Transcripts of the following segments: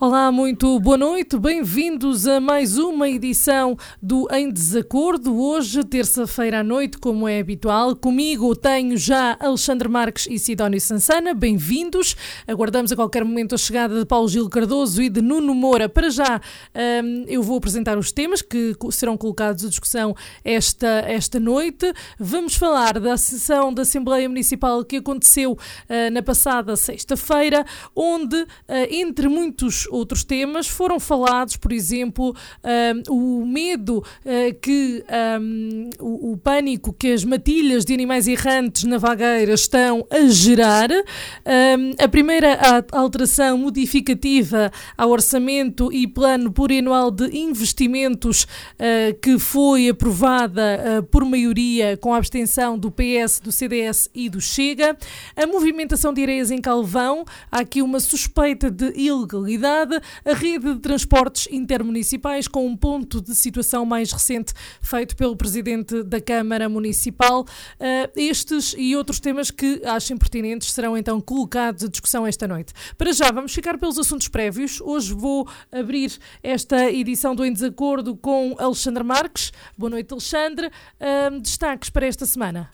Olá, muito boa noite, bem-vindos a mais uma edição do Em Desacordo. Hoje, terça-feira à noite, como é habitual, comigo tenho já Alexandre Marques e Sidónio Sansana, bem-vindos. Aguardamos a qualquer momento a chegada de Paulo Gil Cardoso e de Nuno Moura. Para já, um, eu vou apresentar os temas que serão colocados à discussão esta, esta noite. Vamos falar da sessão da Assembleia Municipal que aconteceu uh, na passada sexta-feira, onde, uh, entre muitos outros temas. Foram falados, por exemplo, o medo uh, que um, o, o, pânico que as matilhas de animais errantes na vagueira estão a gerar, a primeira alteração modificativa ao orçamento e plano plurianual de investimentos uh, que foi aprovada uh, por maioria com a abstenção do PS, do CDS e do Chega, a movimentação de areias em Calvão, há aqui uma suspeita de ilegalidade a rede de transportes intermunicipais com um ponto de situação mais recente feito pelo Presidente da Câmara Municipal. Uh, estes e outros temas que achem pertinentes serão então colocados à discussão esta noite. Para já, vamos ficar pelos assuntos prévios. Hoje vou abrir esta edição do Em Desacordo com Alexandre Marques. Boa noite, Alexandre. Uh, destaques para esta semana.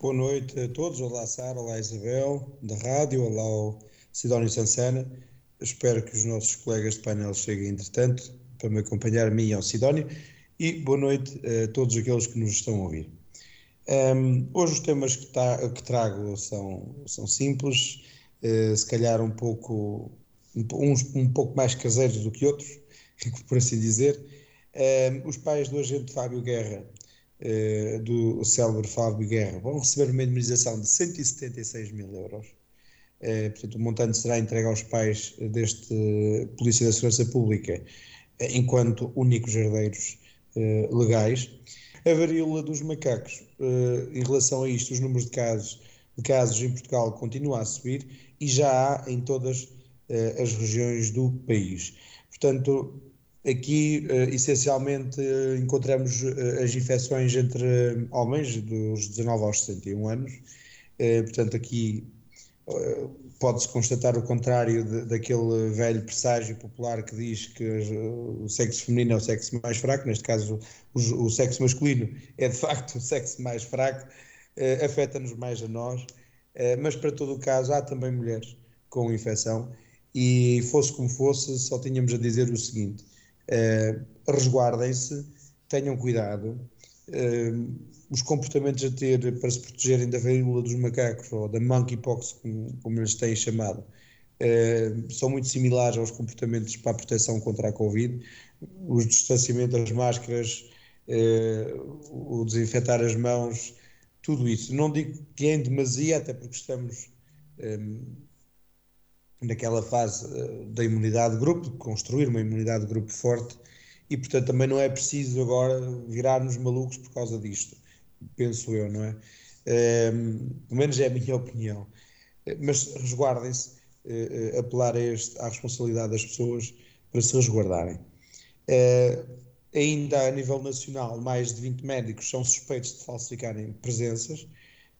Boa noite a todos. Olá, Sara. Olá, Isabel, da rádio. Olá, Sidónio Sansana. Espero que os nossos colegas de painel cheguem, entretanto, para me acompanhar, a mim e ao Sidónio. E boa noite a todos aqueles que nos estão a ouvir. Um, hoje os temas que, tá, que, trago são, são simples, uh, se calhar um pouco, uns um pouco mais caseiros do que outros, por assim dizer. Um, os pais do agente Fábio Guerra, uh, do célebre Fábio Guerra, vão receber uma indemnização de 176 mil euros. Eh, portanto, o montante será entregue aos pais deste Polícia da Segurança Pública eh, enquanto únicos herdeiros eh, legais. A varíola dos macacos, em relação a isto, os números de casos, de casos em Portugal continuam a subir e já há em todas as regiões do país. Portanto, aqui essencialmente encontramos as infecções entre homens dos 19 aos 61 anos. Portanto, aqui pode-se constatar o contrário de, daquele velho presságio popular que diz que o sexo feminino é o sexo mais fraco, neste caso o, o sexo masculino é de facto o sexo mais fraco, uh, afeta-nos mais a nós, uh, mas para todo o caso há também mulheres com infecção e fosse como fosse, só tínhamos a dizer o seguinte, uh, resguardem-se, tenham cuidado, os comportamentos a ter para se protegerem da varíola dos macacos ou da monkeypox, como, como eles têm chamado, eh, são muito similares aos comportamentos para a proteção contra a Covid. O distanciamento das máscaras, eh, o desinfetar as mãos, tudo isso. Não digo que é em demasia, até porque estamos eh, naquela fase da imunidade de grupo, de construir uma imunidade de grupo forte, e portanto também não é preciso agora virar-nos malucos por causa disto penso eu, não é? Um, pelo menos é a minha opinião. Mas resguardem-se, uh, apelar a este, à responsabilidade das pessoas para se resguardarem. Uh, ainda a nível nacional, mais de 20 médicos são suspeitos de falsificarem presenças.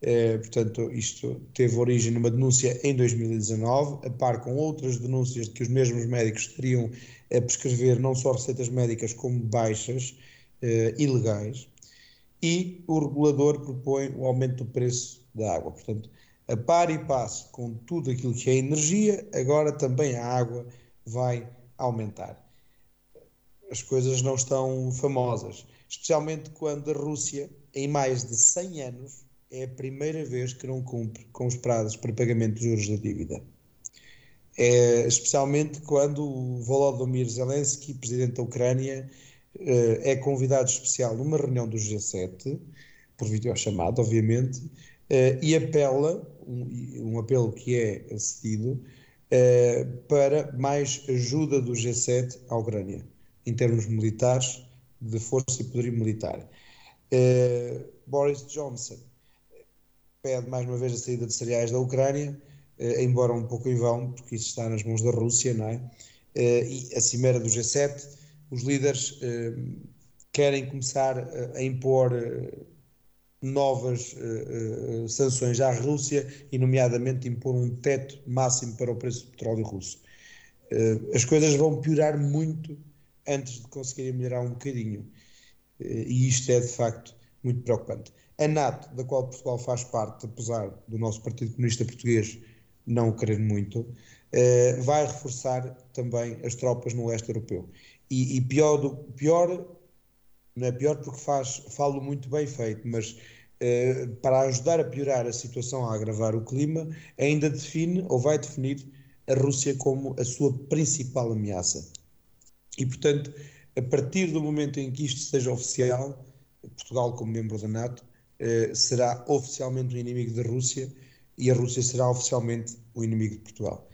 Uh, portanto, isto teve origem numa denúncia em 2019, a par com outras denúncias de que os mesmos médicos estariam a prescrever não só receitas médicas como baixas uh, ilegais e o regulador propõe o aumento do preço da água. Portanto, a par e passo com tudo aquilo que é energia, agora também a água vai aumentar. As coisas não estão famosas, especialmente quando a Rússia, em mais de 100 anos, é a primeira vez que não cumpre com os prazos para pagamento de juros da dívida. É, especialmente quando o Volodymyr Zelensky, presidente da Ucrânia, é convidado especial numa reunião do G7, por videochamada, obviamente, e apela, um, um, apelo que é acedido, para mais ajuda do G7 à Ucrânia, em termos militares, de força e poderio militar. Boris Johnson pede mais uma vez a saída de cereais da Ucrânia, eh, embora um pouco em vão, porque isso está nas mãos da Rússia, não é? Eh, e a cimeira do G7, os líderes eh, querem começar a impor novas sanções à Rússia e, nomeadamente, impor um teto máximo para o preço do petróleo russo. as coisas vão piorar muito antes de conseguirem melhorar um bocadinho. e isto é, de facto, muito preocupante. A NATO, da qual Portugal faz parte, apesar do nosso Partido Comunista Português não querer muito, eh, vai reforçar também as tropas no leste europeu. E, e, pior, do, pior, não é pior porque faz, falo muito bem feito, mas eh, para ajudar a piorar a situação, a agravar o clima, ainda define ou vai definir a Rússia como a sua principal ameaça. E, portanto, a partir do momento em que isto seja oficial, Portugal, como membro da NATO, eh, será oficialmente o inimigo da Rússia e a Rússia será oficialmente o inimigo de Portugal.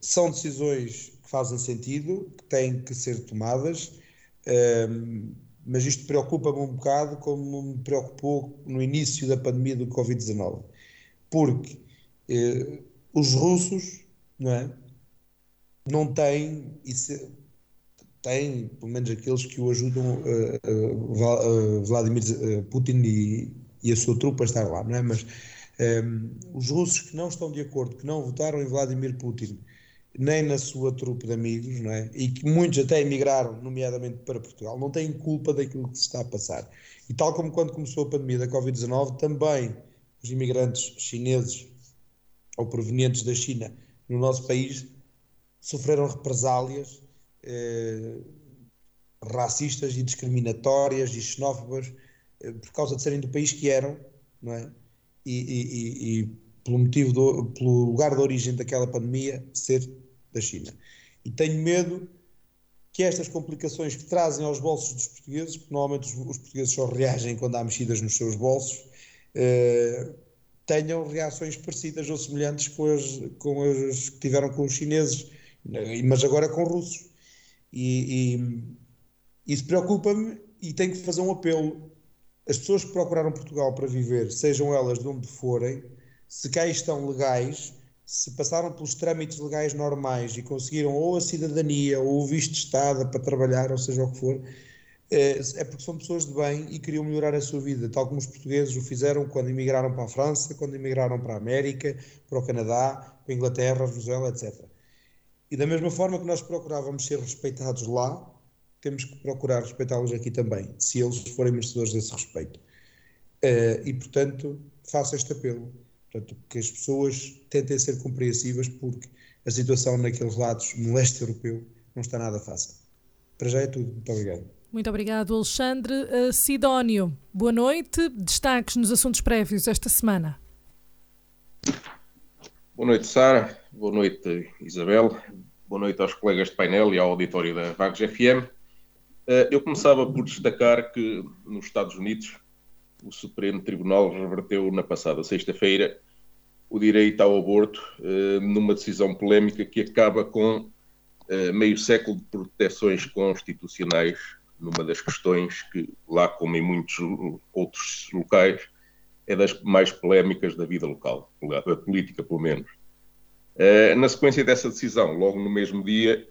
São decisões fazem sentido, que têm que ser tomadas, ehm, mas isto preocupa-me um bocado como me preocupou no início da pandemia do Covid-19, porque eh, os russos não, é, não têm, tem, pelo menos aqueles que o ajudam, uh, uh, Vladimir Putin e, e, a sua trupa a estar lá, não é? Mas um, ehm, os russos que não estão de acordo, que não votaram em Vladimir Putin, nem na sua trupe de amigos, não é? E que muitos até emigraram, nomeadamente para Portugal, não têm culpa daquilo que se está a passar. E tal como quando começou a pandemia da Covid-19, também os imigrantes chineses ou provenientes da China no nosso país sofreram represálias eh, racistas e discriminatórias e xenófobas eh, por causa de serem do país que eram, não é? E, e, e pelo motivo do, pelo lugar de origem daquela pandemia ser da China. E tenho medo que estas complicações que trazem aos bolsos dos portugueses, porque normalmente os, os portugueses só reagem quando há mexidas nos seus bolsos, eh, tenham reações parecidas ou semelhantes com as, com as que tiveram com os chineses, mas agora com russos. E, e isso preocupa-me e tenho que fazer um apelo. As pessoas que procuraram Portugal para viver, sejam elas de onde forem, se cá estão legais, se passaram pelos trâmites legais normais e conseguiram ou a cidadania ou o visto de Estado para trabalhar, ou seja o que for, é, é porque são pessoas de bem e queriam melhorar a sua vida, tal como os portugueses o fizeram quando emigraram para a França, quando emigraram para a América, para o Canadá, para a Inglaterra, Venezuela, etc. E da mesma forma que nós procurávamos ser respeitados lá, temos que procurar respeitá-los aqui também, se eles forem merecedores desse respeito. Uh, e, portanto, faço este apelo. Portanto, que as pessoas tentem ser compreensivas, porque a situação naqueles lados, no leste europeu, não está nada fácil. Para já é tudo. Muito obrigado. Muito obrigado, Alexandre. Uh, Sidónio, boa noite. Destaques nos assuntos prévios esta semana. Boa noite, Sara. Boa noite, Isabel. Boa noite aos colegas de painel e ao auditório da Vagos FM. Eh, eu começava por destacar que nos Estados Unidos o Supremo Tribunal reverteu na passada sexta-feira o direito ao aborto eh, numa decisão polémica que acaba com eh, meio século de proteções constitucionais numa das questões que lá como em muitos outros locais é das mais polémicas da vida local, da política pelo menos. Uh, na sequência dessa decisão, logo no mesmo dia,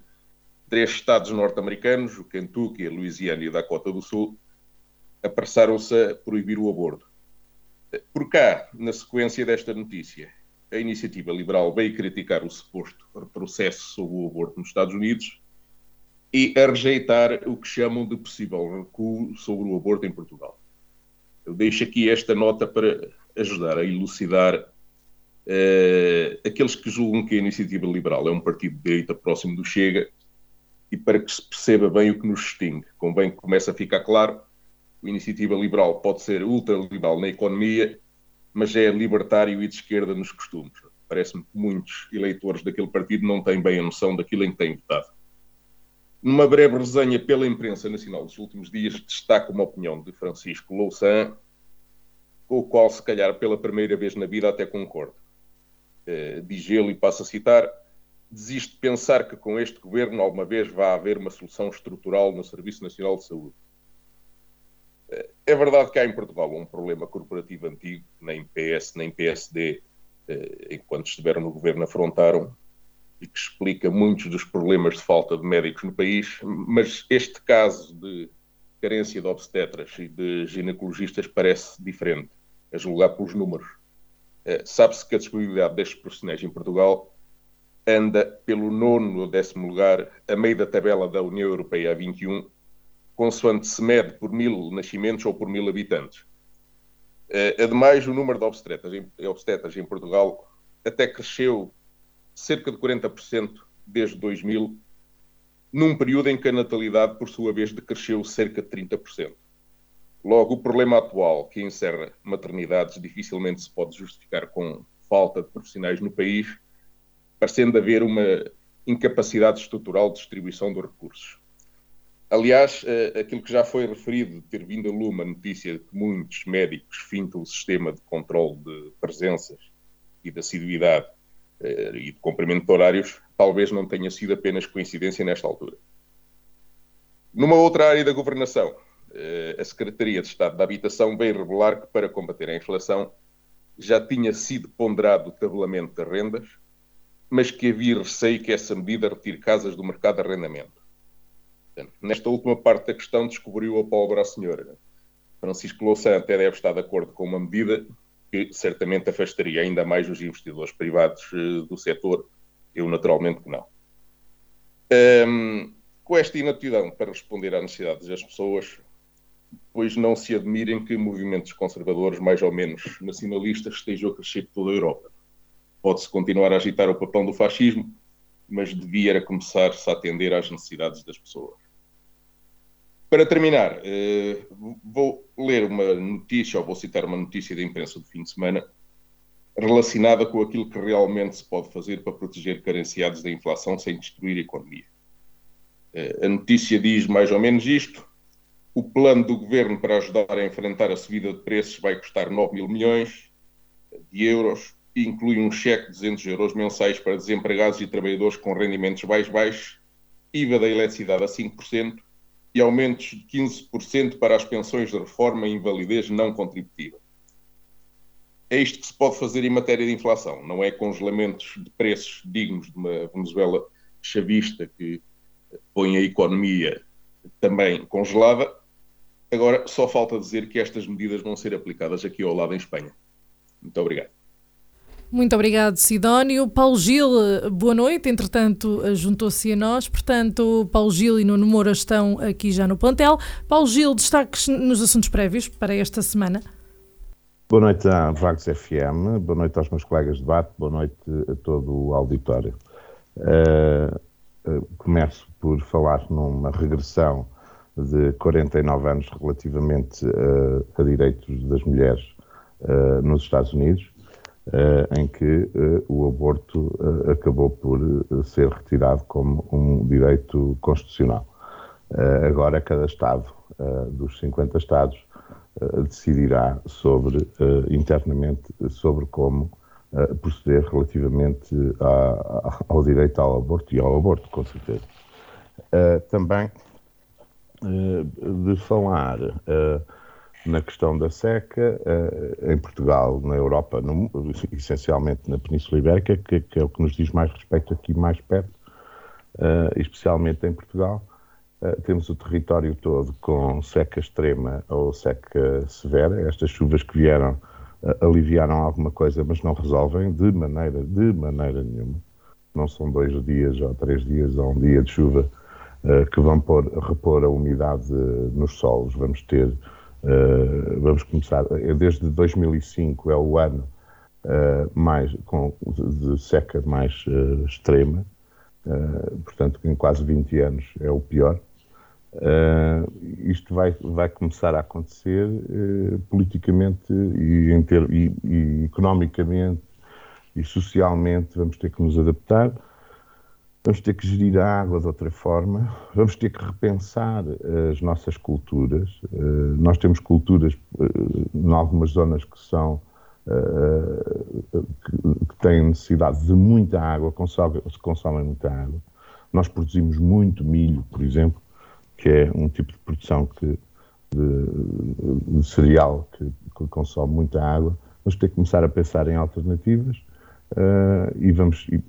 três estados norte-americanos, o Kentucky, a Louisiana e a Dakota do Sul, apressaram-se a proibir o aborto. Por cá, na sequência desta notícia, a iniciativa liberal veio criticar o suposto retrocesso sobre o aborto nos Estados Unidos e a rejeitar o que chamam de possível recuo sobre o aborto em Portugal. Eu deixo aqui esta nota para ajudar a elucidar uh, aqueles que julgam que a Iniciativa Liberal é um partido de direita próximo do Chega e para que se perceba bem o que nos distingue. Convém que comece a ficar claro a Iniciativa Liberal pode ser ultraliberal na economia, mas é libertário e de esquerda nos costumes. Parece-me que muitos eleitores daquele partido não têm bem a noção daquilo em que têm votado. Numa breve resenha pela imprensa nacional dos últimos dias, destaco uma opinião de Francisco Louçã, com o qual, se calhar, pela primeira vez na vida até concordo. Uh, diz ele, e passo a citar, desisto de pensar que com este governo alguma vez vai haver uma solução estrutural no Serviço Nacional de Saúde. É verdade que há em Portugal um problema corporativo antigo, nem PS nem PSD, uh, enquanto estiveram no governo, afrontaram, e que explica muitos dos problemas de falta de médicos no país, mas este caso de carência de obstetras e de ginecologistas parece diferente, a julgar pelos números. Uh, Sabe-se que a disponibilidade destes profissionais em Portugal anda pelo nono ou décimo lugar, a meio da tabela da União Europeia a 21, consoante se mede por mil nascimentos ou por mil habitantes. Uh, ademais, o número de obstetras em, obstetras em Portugal até cresceu cerca de 40% desde 2000 num período em que a natalidade, por sua vez, decresceu cerca de 30%. Logo, o problema atual, que encerra maternidades, dificilmente se pode justificar com falta de profissionais no país, parecendo haver uma incapacidade estrutural de distribuição dos recursos. Aliás, eh, aquilo que já foi referido, ter vindo a lume a notícia de que muitos médicos fintam o sistema de controle de presenças e de assiduidade eh, e de cumprimento de horários, talvez não tenha sido apenas coincidência nesta altura. Numa outra área da governação, eh, a Secretaria de Estado da Habitação veio revelar que, para combater a inflação, já tinha sido ponderado o tabelamento de rendas, mas que havia receio que essa medida retire casas do mercado de arrendamento. Nesta última parte da questão, descobriu a pólvora a senhora. Francisco Louçã até deve estar de acordo com uma medida que certamente afastaria ainda mais os investidores privados uh, do setor. Eu, naturalmente, que não. Um, com esta inaptidão para responder às necessidades das pessoas, pois não se admirem que movimentos conservadores, mais ou menos nacionalistas, estejam a crescer toda a Europa. Pode-se continuar a agitar o papão do fascismo, mas devia começar-se a atender às necessidades das pessoas. Para terminar, eh, vou ler uma notícia, ou vou citar uma notícia da imprensa do fim de semana, relacionada com aquilo que realmente se pode fazer para proteger carenciados da inflação sem destruir a economia. Eh, a notícia diz mais ou menos isto. O plano do governo para ajudar a enfrentar a subida de preços vai custar 9 mil milhões de euros e inclui um cheque de 200 euros mensais para desempregados e trabalhadores com rendimentos mais baixos, IVA da eletricidade a 5%, e aumentos de 15% para as pensões de reforma e invalidez não contributiva. É isto que se pode fazer em matéria de inflação, não é congelamentos de preços dignos de uma Venezuela chavista que põe a economia também congelada. Agora, só falta dizer que estas medidas vão ser aplicadas aqui ao lado em Espanha. Muito obrigado. Muito obrigado, Sidónio. Paulo Gil, boa noite. Entretanto, juntou-se a nós. Portanto, Paulo Gil e Nuno Moura estão aqui já no plantel. Paulo Gil, destaques nos assuntos prévios para esta semana. Boa noite à Vagos FM, boa noite aos meus colegas de debate, boa noite a todo o auditório. Uh, uh, começo por falar numa regressão de 49 anos relativamente uh, a direitos das mulheres nos Estados Unidos. Uh, em que uh, o aborto uh, acabou por ser retirado como um direito constitucional. agora, cada Estado dos 50 Estados decidirá sobre, internamente sobre como proceder relativamente ao direito ao aborto e ao aborto, com certeza. também de falar na questão da seca, uh, em Portugal, na Europa, no, essencialmente na Península Ibérica, que, que, é o que nos diz mais respeito aqui mais perto, uh, especialmente em Portugal. Uh, temos o território todo com seca extrema ou seca severa. Estas chuvas que vieram aliviaram alguma coisa, mas não resolvem de maneira, de maneira nenhuma. Não são dois dias ou três dias ou um dia de chuva que vão pôr, repor a umidade nos solos. Vamos ter Uh, vamos começar, eh, desde 2005 é o ano uh, mais, com, de seca mais uh, extrema, portanto, em quase 20 anos é o pior. isto vai, vai começar a acontecer politicamente e, e, e, economicamente e socialmente, vamos ter que nos adaptar. Vamos ter que gerir a água de outra forma, vamos ter que repensar as nossas culturas. Nós temos culturas em algumas zonas que são que têm necessidade de muita água, consomem, consomem muita água. Nós produzimos muito milho, por exemplo, que é um tipo de produção que, de, de cereal que, que, consome muita água. Vamos ter que começar a pensar em alternativas uh, e vamos, e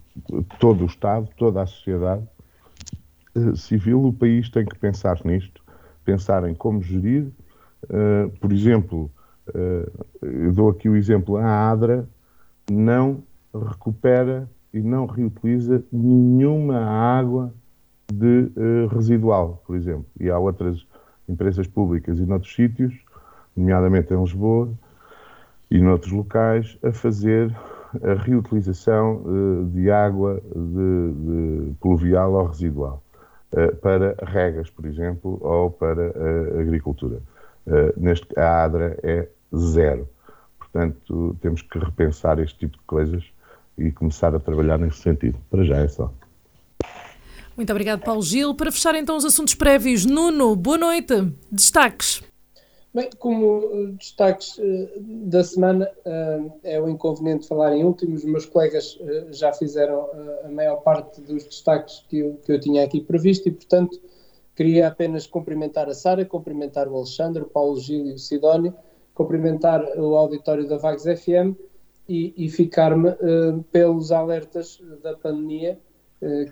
todo o Estado, toda a sociedade uh, civil, o país tem que pensar nisto, pensar em como gerir. Uh, por exemplo, eu dou aqui o exemplo, a ADRA não recupera e não reutiliza nenhuma água de residual, por exemplo. E há outras empresas públicas e noutros sítios, nomeadamente em Lisboa e noutros locais, a fazer a reutilização uh, de água de, de pluvial ou residual uh, para regas, por exemplo, ou para a agricultura. neste, a ADRA é zero. Portanto, temos que repensar este tipo de coisas e começar a trabalhar nesse sentido. Para já é só. Muito obrigado, Paulo Gil. Para fechar então os assuntos prévios, Nuno, boa noite. Destaques. Bem, como eh, destaques uh, da semana, uh, é o inconveniente falar em últimos. Meus colegas já fizeram a maior parte dos destaques que eu, que eu tinha aqui previsto e, portanto, queria apenas cumprimentar a Sara, cumprimentar o Alexandre, o Paulo Gil e o Sidónio, cumprimentar o auditório da Vagos FM e, e ficar-me pelos alertas da pandemia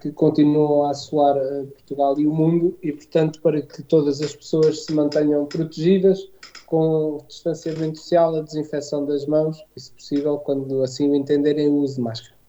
que continuam a assoar uh, Portugal e o mundo e, portanto, para que todas as pessoas se mantenham protegidas com distanciamento social, a desinfecção das mãos e, se possível, quando assim o entenderem, o uso de máscara.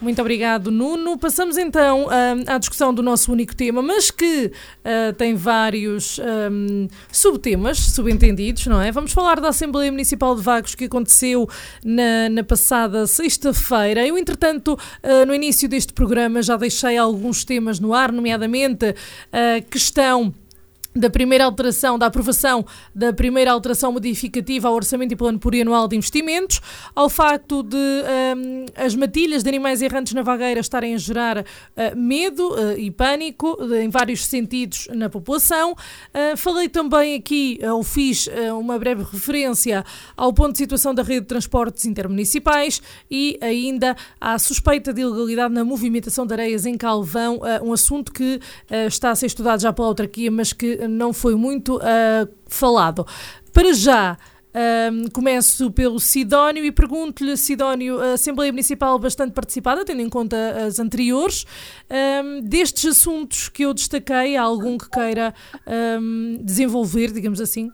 Muito obrigado, Nuno. Passamos então uh, à discussão do nosso único tema, mas que uh, tem vários um, subtemas subentendidos, não é? Vamos falar da Assembleia Municipal de Vagos que aconteceu na, na passada sexta-feira. Eu, entretanto, uh, no início deste programa já deixei alguns temas no ar, nomeadamente a questão da primeira alteração, da aprovação da primeira alteração modificativa ao Orçamento e Plano Plurianual de Investimentos, ao facto de um, as matilhas de animais errantes na vagueira estarem a gerar uh, medo uh, e pânico em vários sentidos na população. Uh, falei também aqui, ou fiz uma breve referência ao ponto de situação da rede de transportes intermunicipais e ainda à suspeita de ilegalidade na movimentação de areias em Calvão, um assunto que está a ser estudado já pela autarquia, mas que não foi muito uh, falado. Para já, um, começo pelo Sidónio e pergunto-lhe, Sidónio, a Assembleia Municipal bastante participada, tendo em conta as anteriores. Um, destes assuntos que eu destaquei, há algum que queira desenvolver, digamos assim?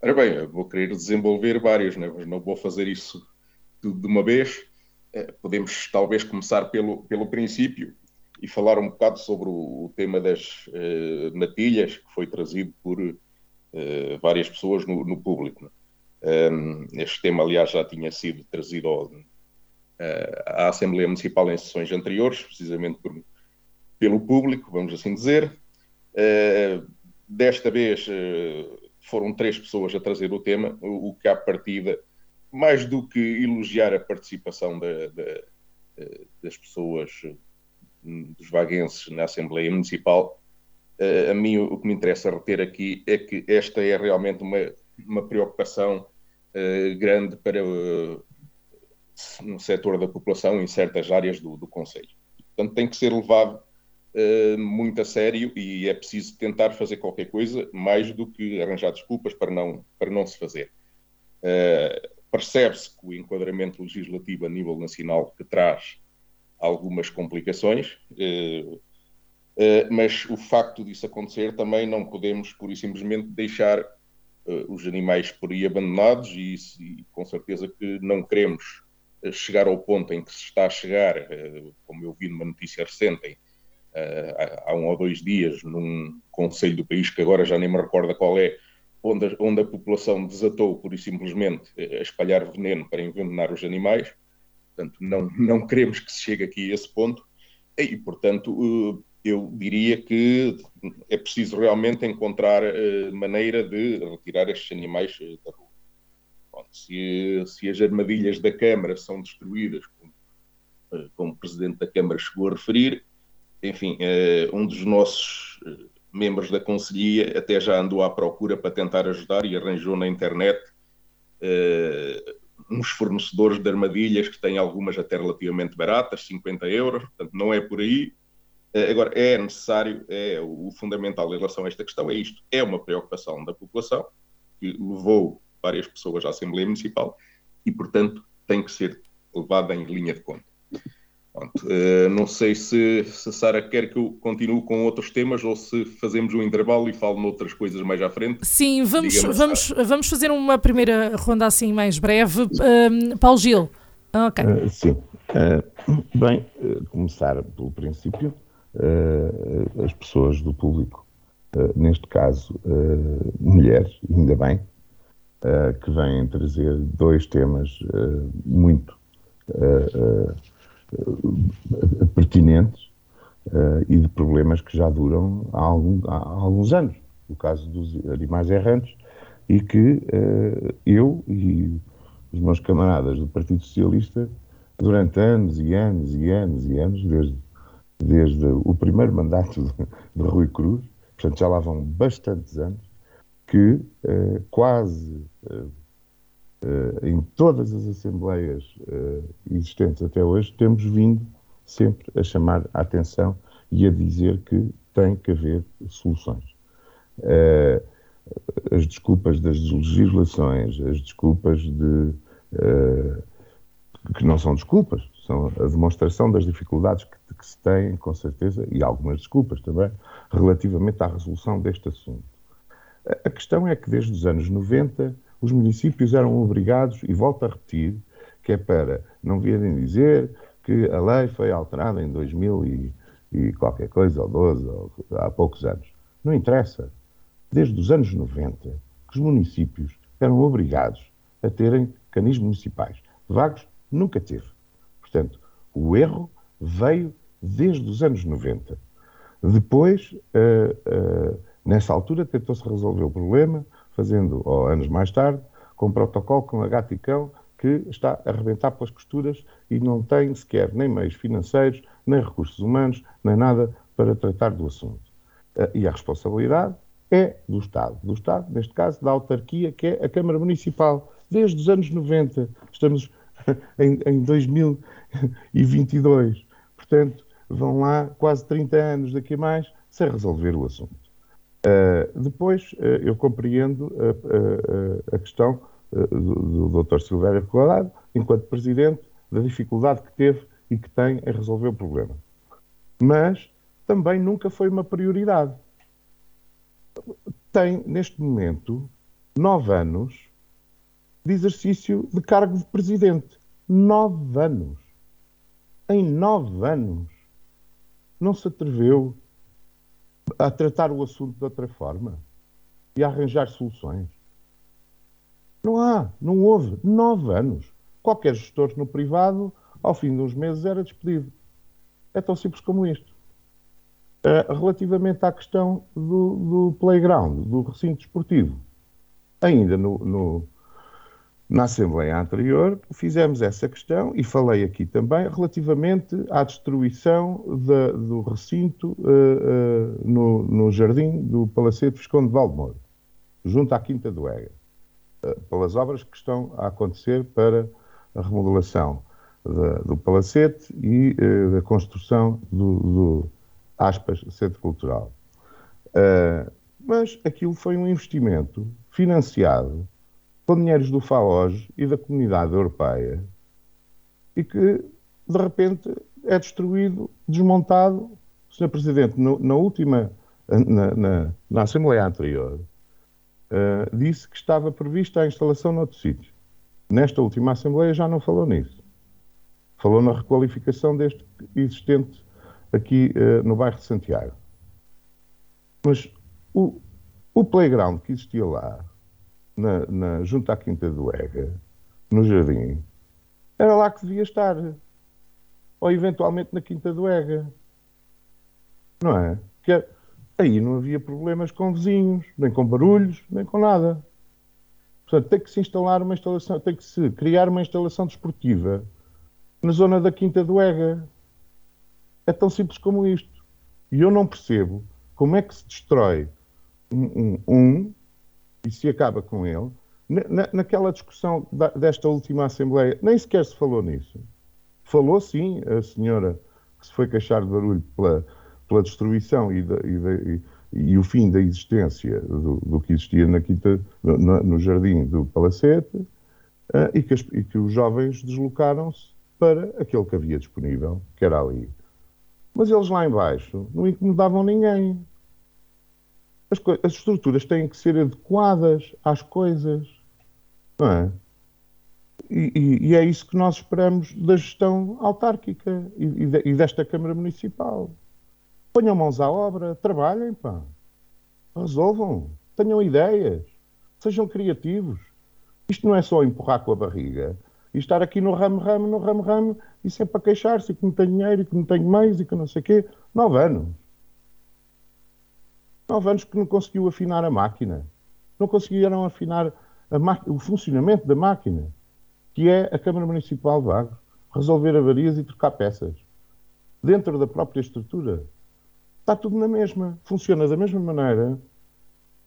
Ora bem, vou querer desenvolver vários, né? mas não vou fazer isso tudo de uma vez. Eh, podemos talvez começar pelo, pelo princípio e falar um bocado sobre o, tema das uh, matilhas, que foi trazido por uh, várias pessoas no, no público. Um, este tema, aliás, já tinha sido trazido ao, uh, à Assembleia Municipal em sessões anteriores, precisamente por, pelo público, vamos assim dizer. desta vez foram três pessoas a trazer o tema, o, o que à partida, mais do que elogiar a participação das pessoas dos vaguenses na Assembleia Municipal, uh, a mim o que me interessa reter aqui é que esta é realmente uma, uma preocupação uh, grande para uh, um setor da população em certas áreas do, do Conselho. Portanto, tem que ser levado muito a sério e é preciso tentar fazer qualquer coisa mais do que arranjar desculpas para não, para não se fazer. Percebe-se que o enquadramento legislativo a nível nacional que traz algumas complicações, eh, eh, mas o facto disso acontecer também não podemos, por e simplesmente, deixar eh, os animais por aí abandonados e, e, com certeza que não queremos chegar ao ponto em que se está a chegar, como eu vi numa notícia recente, há um ou dois dias, num conselho do país que agora já nem me recorda qual é, onde a, onde a população desatou, por e simplesmente, a espalhar veneno para envenenar os animais. Portanto, não, não queremos que se chegue aqui a esse ponto e, portanto, eh, eu diria que é preciso realmente encontrar eh, maneira de retirar estes animais eh, da rua. Bom, Se, se as armadilhas da Câmara são destruídas, como, como o Presidente da Câmara chegou a referir, enfim, um dos nossos membros da Conselhia até já andou à procura para tentar ajudar e arranjou na internet uns fornecedores de armadilhas que têm algumas até relativamente baratas, 50 euros, portanto não é por aí. Eh, agora, é necessário, é o fundamental em relação a esta questão é isto, é uma preocupação da população que levou várias pessoas à Assembleia Municipal e, portanto, tem que ser levada em linha de conta. Uh, não sei se, se a Sara quer que eu continue com outros temas ou se fazemos um intervalo e falo noutras coisas mais à frente. Sim, vamos, vamos, vamos fazer uma primeira ronda assim mais breve. Uh, Paulo Gil. Ok. Uh, sim. Uh, bem, começar pelo princípio. as pessoas do público, neste caso mulheres, ainda bem, que vêm trazer dois temas muito eh, pertinentes uh, e de problemas que já duram há, algum, há, alguns anos. O caso dos animais errantes, e que uh, eu e os meus camaradas do Partido Socialista, durante anos e anos e anos e anos, desde, desde o primeiro mandato de, de Rui Cruz, portanto já lá vão bastantes anos, que quase em todas as assembleias uh, existentes até hoje, temos vindo sempre a chamar a atenção e a dizer que tem que haver soluções. Uh, as desculpas das legislações, as desculpas de. que não são desculpas, são a demonstração das dificuldades que, que se têm, com certeza, e algumas desculpas também, relativamente à resolução deste assunto. A questão é que desde os anos 90 os municípios eram obrigados, e volto a repetir, que é para não virem dizer que a lei foi alterada em 2000 e, e qualquer coisa, ou 12, ou há poucos anos. Não interessa. Desde os anos 90, que os municípios eram obrigados a terem canis municipais. Vagos nunca teve. Portanto, o erro veio desde os anos 90. Depois, uh, uh, nessa altura, tentou-se resolver o problema, fazendo, ou anos mais tarde, com protocolo com a gato e cão que está a arrebentar pelas costuras e não tem sequer nem meios financeiros, nem recursos humanos, nem nada para tratar do assunto. Eh, e a responsabilidade é do Estado. Do Estado, neste caso, da autarquia, que é a Câmara Municipal. Desde os anos 90, estamos em, em 2022. Portanto, vão lá quase 30 anos daqui a mais sem resolver o assunto. Uh, depois, uh, eu compreendo a, a, a questão uh, do, do Dr. Silvério Colorado, enquanto Presidente, da dificuldade que teve e que tem em resolver o problema. Mas também nunca foi uma prioridade. Tem, neste momento, nove anos de exercício de cargo de Presidente. Nove anos. Em nove anos. Não se atreveu a tratar o assunto de outra forma e a arranjar soluções. Não há, não houve. Nove anos. Qualquer gestor no privado, ao fim de uns meses, era despedido. É tão simples como isto. Uh, relativamente à questão do, do, playground, do recinto desportivo, ainda no, no na Assembleia anterior, fizemos essa questão e falei aqui também relativamente à destruição de, do recinto uh, uh, no, no, jardim do Palacete Visconde de Valdemoro, junto à Quinta do Ega, uh, pelas obras que estão a acontecer para a remodelação de, do Palacete e da construção do, do, aspas, Centro Cultural. mas aquilo foi um investimento financiado com dinheiros do FAOJ e da Comunidade Europeia e que, de repente, é destruído, desmontado. O Sr. Presidente, no, na última, na, na, na Assembleia anterior, uh, disse que estava prevista a instalação noutro sítio. Nesta última Assembleia já não falou nisso. Falou na requalificação deste existente aqui uh, no bairro de Santiago. Mas o, o playground que existia lá na, na, junto à Quinta do Ega, no jardim, era lá que devia estar. Ou eventualmente na Quinta do Ega. Não é? Que aí não havia problemas com vizinhos, nem com barulhos, nem com nada. Portanto, tem que se instalar uma instalação, tem que se criar uma instalação desportiva na zona da Quinta do Ega. É tão simples como isto. E eu não percebo como é que se destrói um, um, um e se acaba com ele. Na, naquela discussão da, desta última Assembleia, nem sequer se falou nisso. Falou sim a senhora que se foi queixar de barulho pela, pela destruição e, da, e, da, e, e, o fim da existência do, do que existia na quinta, no, no jardim do Palacete, uh, e, que as, e que os jovens deslocaram-se para aquele que havia disponível, que era ali. Mas eles lá embaixo não incomodavam ninguém. As, as estruturas têm que ser adequadas às coisas. Não é? E, e, e, é isso que nós esperamos da gestão autárquica e, de, e, desta Câmara Municipal. Ponham mãos à obra, trabalhem, pá. Resolvam, tenham ideias, sejam criativos. Isto não é só empurrar com a barriga e estar aqui no ramo-ramo, no ramo-ramo e sempre a queixar-se que não tenho dinheiro e que não tenho meios e que não sei o quê. Nove anos. Nove anos que não conseguiu afinar a máquina. Não conseguiram afinar o funcionamento da máquina, que é a Câmara Municipal de Vagos, resolver avarias e trocar peças. Dentro da própria estrutura. Está tudo na mesma. Funciona da mesma maneira.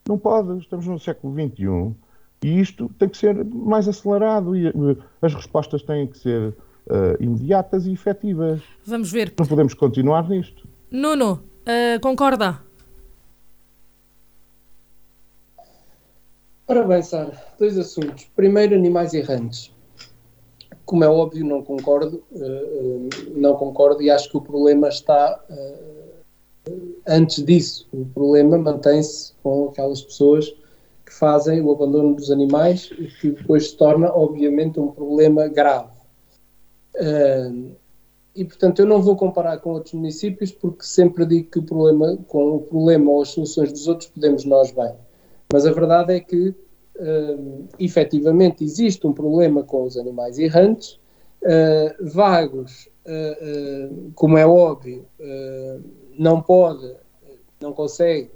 Não pode. Estamos no século XXI e isto tem que ser mais acelerado e as respostas têm que ser uh, imediatas e efetivas. Vamos ver. Não podemos continuar nisto. Nuno, uh, concorda? Ora bem, Sara, dois assuntos. Primeiro, animais errantes. Como é óbvio, não concordo, uh, não concordo e acho que o problema está uh, antes disso. O problema mantém-se com aquelas pessoas que fazem o abandono dos animais e que depois se torna, obviamente, um problema grave. Uh, e, portanto, eu não vou comparar com outros municípios porque sempre digo que o problema, com o problema ou as soluções dos outros podemos nós bem. Mas a verdade é que, uh, efetivamente, existe um problema com os animais errantes. Uh, vagos, uh, uh, como é óbvio, não pode, não consegue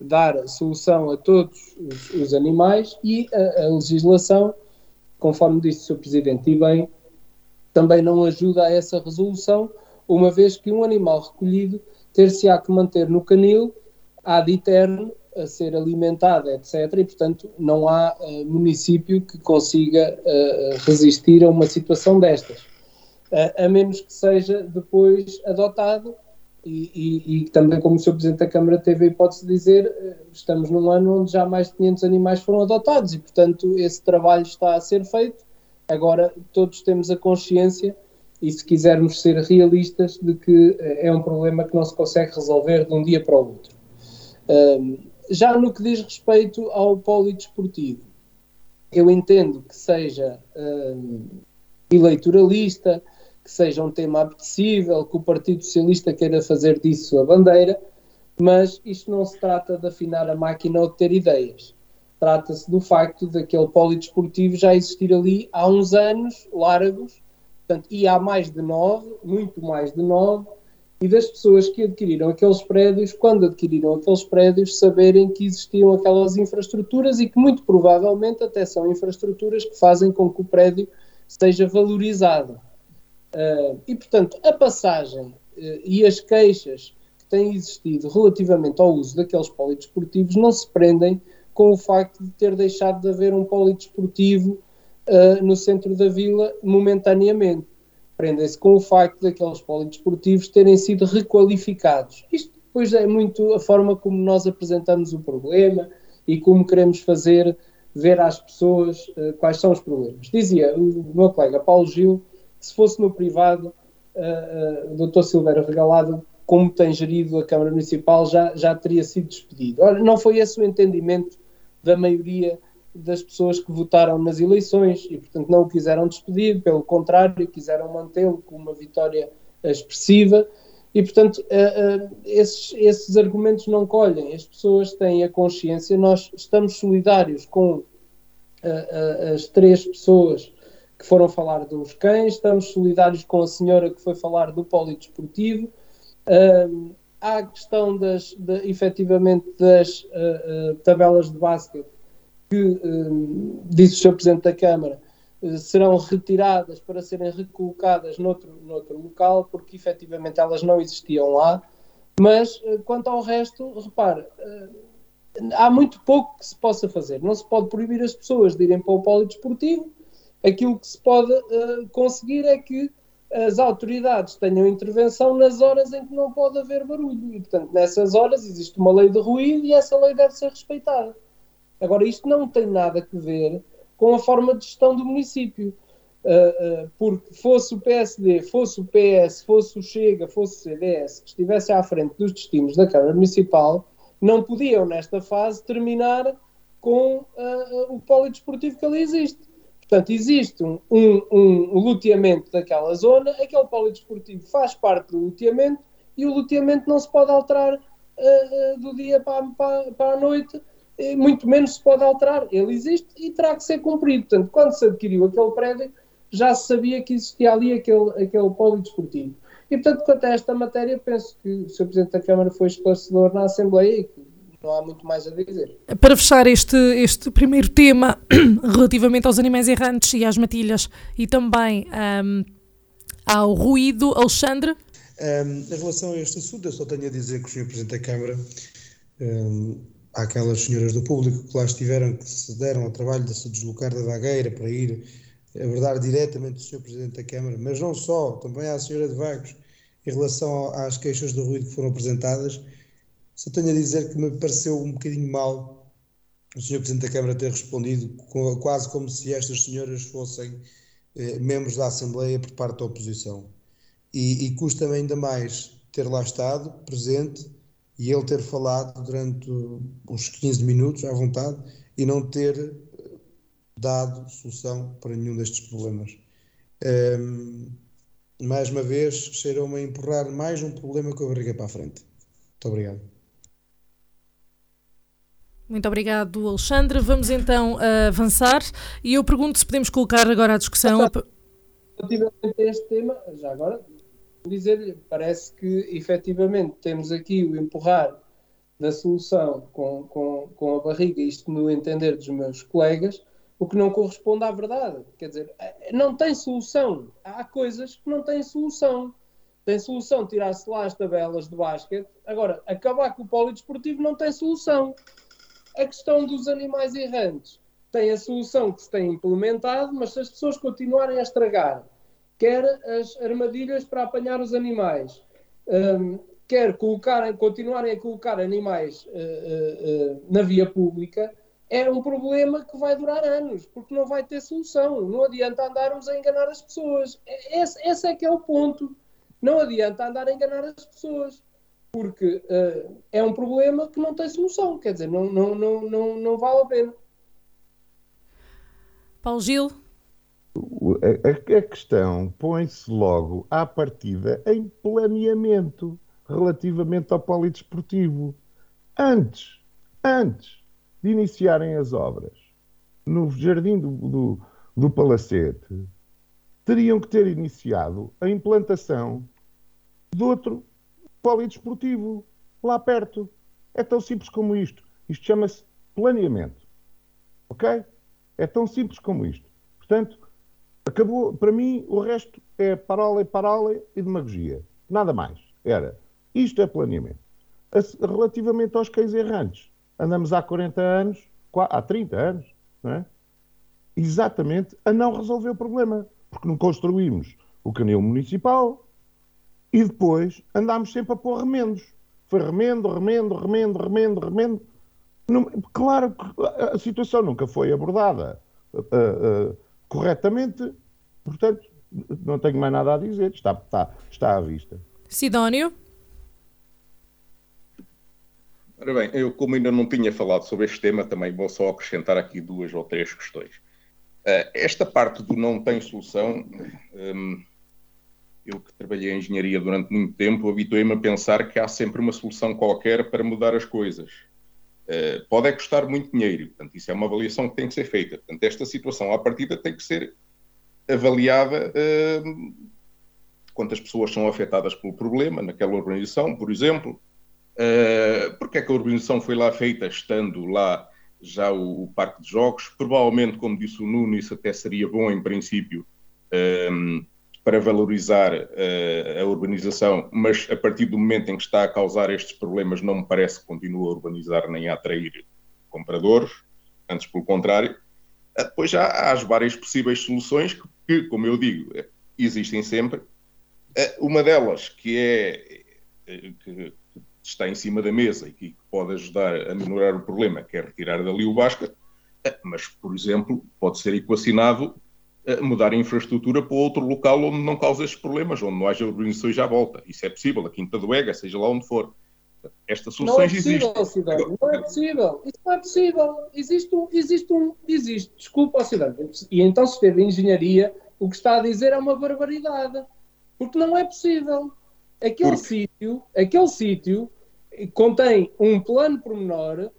dar solução a todos os, os animais e a, a, legislação, conforme disse o Sr. Presidente, e bem, também não ajuda a essa resolução, uma vez que um animal recolhido ter-se-á que manter no canil ad eterno a ser alimentada, etc. E, portanto, não há uh, município que consiga uh, resistir a uma situação destas, uh, a menos que seja depois adotado. E, e, e, também, como o Sr. Presidente da Câmara teve a hipótese de dizer, estamos num ano onde já mais de 500 animais foram adotados e, portanto, esse trabalho está a ser feito. Agora, todos temos a consciência e, se quisermos ser realistas, de que é um problema que não se consegue resolver de um dia para o outro. Um, já no que diz respeito ao polidesportivo, eu entendo que seja um, eleitoralista, que seja um tema apetecível, que o Partido Socialista queira fazer disso a bandeira, mas isto não se trata de afinar a máquina ou de ter ideias. Trata-se do facto daquele polidesportivo já existir ali há uns anos largos, portanto, e há mais de nove, muito mais de nove, e das pessoas que adquiriram aqueles prédios, quando adquiriram aqueles prédios, saberem que existiam aquelas infraestruturas e que muito provavelmente até são infraestruturas que fazem com que o prédio seja valorizado. Uh, e, portanto, a passagem uh, e as queixas que têm existido relativamente ao uso daqueles polidesportivos não se prendem com o facto de ter deixado de haver um polidesportivo uh, no centro da vila momentaneamente prendem-se com o facto daqueles polidesportivos terem sido requalificados. Isto depois é muito a forma como nós apresentamos o problema e como queremos fazer ver às pessoas uh, quais são os problemas. Dizia o meu colega Paulo Gil que se fosse no privado, uh, uh, o Dr. Silveira Regalado, como tem gerido a Câmara Municipal, já, já teria sido despedido. Ora, não foi esse o entendimento da maioria das pessoas que votaram nas eleições e, portanto, não o quiseram despedir, pelo contrário, quiseram mantê-lo com uma vitória expressiva e, portanto, uh, uh, esses, esses argumentos não colhem. As pessoas têm a consciência, nós estamos solidários com uh, as três pessoas que foram falar dos cães, estamos solidários com a senhora que foi falar do polidesportivo. há a questão das, de, efetivamente das tabelas de basquete que, um, disse o Sr. Presidente da Câmara, serão retiradas para serem recolocadas noutro, noutro local, porque efetivamente elas não existiam lá. Mas quanto ao resto, repare, há muito pouco que se possa fazer. Não se pode proibir as pessoas de irem para o polidesportivo. Aquilo que se pode conseguir é que as autoridades tenham intervenção nas horas em que não pode haver barulho. E, portanto, nessas horas existe uma lei de ruído e essa lei deve ser respeitada. Agora, isto não tem nada a ver com a forma de gestão do município. Uh, uh, porque fosse o PSD, fosse o PS, fosse o Chega, fosse o CDS que estivesse à frente dos destinos da Câmara Municipal, não podiam, nesta fase, terminar com uh, o polidesportivo que ali existe. Portanto, existe um, um, um luteamento daquela zona, aquele polidesportivo faz parte do luteamento e o luteamento não se pode alterar do dia para, para, para, a noite, muito menos se pode alterar. Ele existe e terá que ser cumprido. Portanto, quando se adquiriu aquele prédio, já se sabia que existia ali aquele, aquele polidesportivo. E, portanto, quanto a esta matéria, penso que o Sr. Presidente da Câmara foi esclarecedor na Assembleia e que não há muito mais a dizer. Para fechar este, este primeiro tema relativamente aos animais errantes e às matilhas e também um, ao ruído, Alexandre? Um, em relação a este assunto, eu só tenho a dizer que o Sr. Presidente da Câmara, um, aquelas senhoras do público que lá estiveram, que se deram ao trabalho de se deslocar da vagueira para ir abordar diretamente o Sr. Presidente da Câmara, mas não só, também à Senhora de Vagos, em relação às queixas do ruído que foram apresentadas, só tenho a dizer que me pareceu um bocadinho mal o Sr. Presidente da Câmara ter respondido quase como se estas senhoras fossem eh, membros da Assembleia por parte da oposição. E, e custa-me ainda mais ter lá estado, presente, e ele ter falado durante uns 15 minutos à vontade e não ter dado solução para nenhum destes problemas. Um, mais uma vez, cheirou-me a empurrar mais um problema com a barriga para a frente. Muito obrigado. Muito obrigado, Alexandre. Vamos então uh, avançar e eu pergunto se podemos colocar agora a discussão. Relativamente a este tema, já agora, dizer-lhe, parece que efetivamente temos aqui o empurrar da solução com, com, com a barriga, isto no entender dos meus colegas, o que não corresponde à verdade. Quer dizer, não tem solução. Há coisas que não têm solução. Tem solução tirar-se lá as tabelas de basquete. Agora, acabar com o polidesportivo não tem solução. A questão dos animais errantes tem a solução que se tem implementado, mas se as pessoas continuarem a estragar, quer as armadilhas para apanhar os animais, um, quer colocarem, continuarem a colocar animais uh, uh, na via pública, é um problema que vai durar anos, porque não vai ter solução. Não adianta andarmos a enganar as pessoas. Esse, esse é que é o ponto. Não adianta andar a enganar as pessoas, porque uh, é um problema que não tem solução. Quer dizer, não, não, não, não, não vale a pena. Paulo Gil? A, a questão põe-se logo à partida em planeamento relativamente ao polidesportivo. Antes, antes de iniciarem as obras no jardim do, do, do Palacete, teriam que ter iniciado a implantação de outro polidesportivo lá perto. É tão simples como isto. Isto chama-se planeamento. Ok? É tão simples como isto. Portanto, acabou. Para mim, o resto é parola e e demagogia. Nada mais. Era. Isto é planeamento. Relativamente aos cães errantes, andamos há 40 anos, há 30 anos, não é? exatamente a não resolver o problema, porque não construímos o canil municipal e depois andámos sempre a pôr remendos. Foi remendo, remendo, remendo, remendo, remendo. Claro que a situação nunca foi abordada uh, uh, corretamente, portanto, não tenho mais nada a dizer, está, está, está à vista. Sidónio? Ora bem, eu como ainda não tinha falado sobre este tema, também vou só acrescentar aqui duas ou três questões. Uh, esta parte do não tem solução, um, eu que trabalhei em engenharia durante muito tempo, habituei-me a pensar que há sempre uma solução qualquer para mudar as coisas. Uh, pode é custar muito dinheiro, portanto, isso é uma avaliação que tem que ser feita. Portanto, esta situação à partida tem que ser avaliada uh, quantas pessoas são afetadas pelo problema naquela organização, por exemplo, Uh, porque é que a urbanização foi lá feita estando lá já o, o, parque de jogos. Provavelmente, como disse o Nuno, isso até seria bom em princípio para valorizar uh, a urbanização, mas a partir do momento em que está a causar estes problemas, não me parece que continue a urbanizar nem a atrair compradores, antes pelo contrário. Depois já há as várias possíveis soluções que, que como eu digo, existem sempre. Uh, uma delas, que é que está em cima da mesa e que pode ajudar a minorar o problema, que é retirar dali o Basca, mas, por exemplo, pode ser equacionado mudar a infraestrutura para outro local onde não cause estes problemas, onde não haja urbanizações à volta. Isso é possível, a Quinta do Ega, seja lá onde for. Estas soluções não é possível, Cidade, não é possível. Isso não é possível. Existe um, existe um, existe. Desculpa, Cidade. E então se teve engenharia, o que está a dizer é uma barbaridade. Porque não é possível. Aquele Porque... sítio, aquele sítio contém um plano pormenor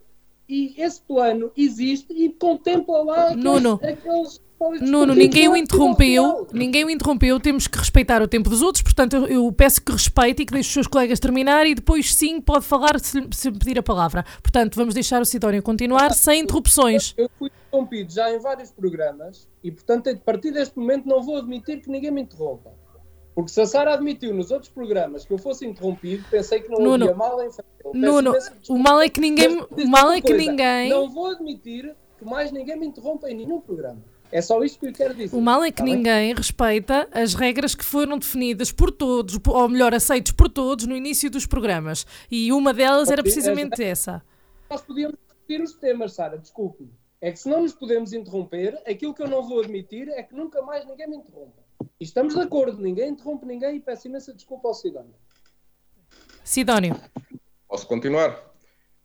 e esse plano existe e contempla lá aqueles, Nuno. aqueles Nuno, ninguém o interrompeu, ninguém o interrompeu, temos que respeitar o tempo dos outros, portanto eu, eu peço que respeite e que deixe os seus colegas terminar e depois sim pode falar se, se pedir a palavra. Portanto, vamos deixar o Sidónio continuar sem interrupções. Eu fui interrompido já em vários programas e, portanto, a partir deste momento não vou admitir que ninguém me interrompa. Porque se a Sara admitiu nos outros programas que eu fosse interrompido, pensei que não Nuno, havia mal em fazer. Nuno, o mal é que ninguém. o mal é que ninguém. Não vou admitir que mais ninguém me interrompa em nenhum programa. É só isto que eu quero dizer. O mal é que tá ninguém bem? respeita as regras que foram definidas por todos, ou melhor, aceites por todos, no início dos programas. E uma delas era precisamente essa. Nós podíamos discutir os temas, Sara, desculpe. É que se não nos podemos interromper, aquilo que eu não vou admitir é que nunca mais ninguém me interrompa. E estamos de acordo, ninguém interrompe ninguém e peço imensa desculpa ao Sidónio. Sidónio. Posso continuar?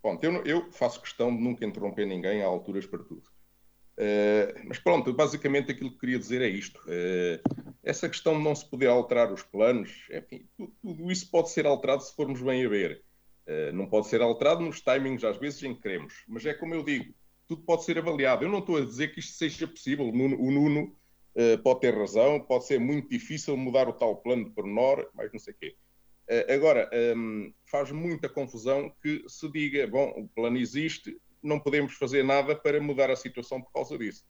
Bom, eu, eu faço questão de nunca interromper ninguém a alturas para tudo. Uh, mas pronto, basicamente aquilo que queria dizer é isto. Uh, essa questão de não se poder alterar os planos, enfim, tudo, tudo isso pode ser alterado se formos bem a ver. Uh, não pode ser alterado nos timings, às vezes, em que queremos. Mas é como eu digo, tudo pode ser avaliado. Eu não estou a dizer que isto seja possível. O Nuno, o Nuno pode ter razão, pode ser muito difícil mudar o tal plano de pormenor, mas não sei o quê. agora, um, faz muita confusão que se diga, bom, o plano existe, não podemos fazer nada para mudar a situação por causa disso.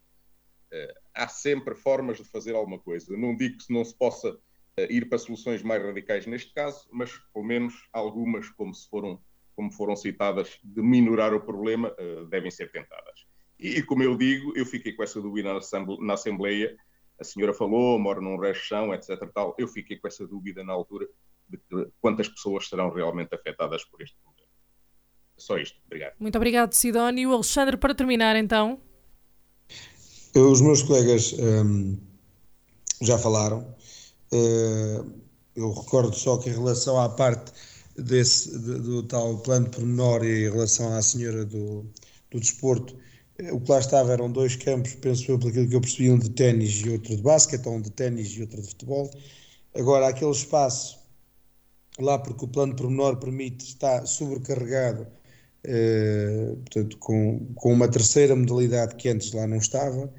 Uh, há sempre formas de fazer alguma coisa. Não digo que não se possa uh, ir para soluções mais radicais neste caso, mas pelo menos algumas, como, foram, como foram citadas, de minorar o problema, uh, devem ser tentadas. E, como eu digo, eu fiquei com essa dúvida na, Assembleia. A senhora falou, mora num rechão, etc. Tal. Eu fiquei com essa dúvida na altura de quantas pessoas serão realmente afetadas por este problema. Só isto. Obrigado. Muito obrigado, Sidónio. Alexandre, para terminar, então. Os meus colegas um, já falaram. Uh, eu recordo só que em relação à parte desse, de, do tal plano pormenor e em relação à senhora do, do desporto, eh, o que lá estava eram dois campos, penso eu, pelo que eu percebi, um de ténis e outro de basquete, ou um de ténis e outro de futebol. Agora, aquele espaço lá, porque o plano pormenor permite, está sobrecarregado portanto, com, com uma terceira modalidade que antes lá não estava,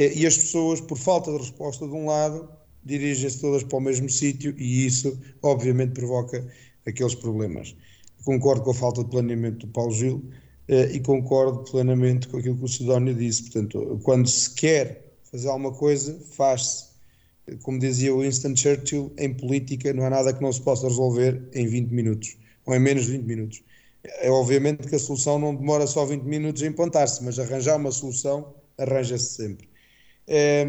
eh, e as pessoas, por falta de resposta de um lado, dirigem-se todas para o mesmo sítio e isso, obviamente, provoca aqueles problemas. Concordo com a falta de planeamento do Paulo Gil eh, e concordo plenamente com aquilo que o Sidónio disse. Portanto, quando se quer fazer alguma coisa, faz-se. Como dizia o Winston Churchill, em política não há nada que não se possa resolver em 20 minutos, ou em menos de 20 minutos. É obviamente que a solução não demora só 20 minutos a implantar-se, mas arranjar uma solução arranja-se sempre. É,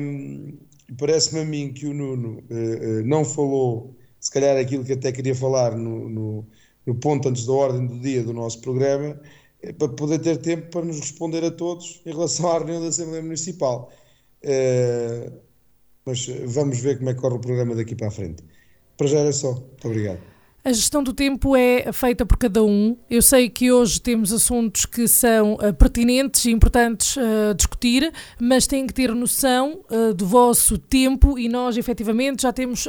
Parece-me a mim que o Nuno é, não falou, se calhar, aquilo que até queria falar no, no, no ponto antes da ordem do dia do nosso programa, é, para poder ter tempo para nos responder a todos em relação à reunião da Assembleia Municipal. Mas vamos ver como é que corre o programa daqui para a frente. Para já era só. Muito obrigado. A gestão do tempo é feita por cada um. Eu sei que hoje temos assuntos que são uh, pertinentes e importantes uh, discutir, mas têm que ter noção uh, do vosso tempo e nós, efetivamente, já temos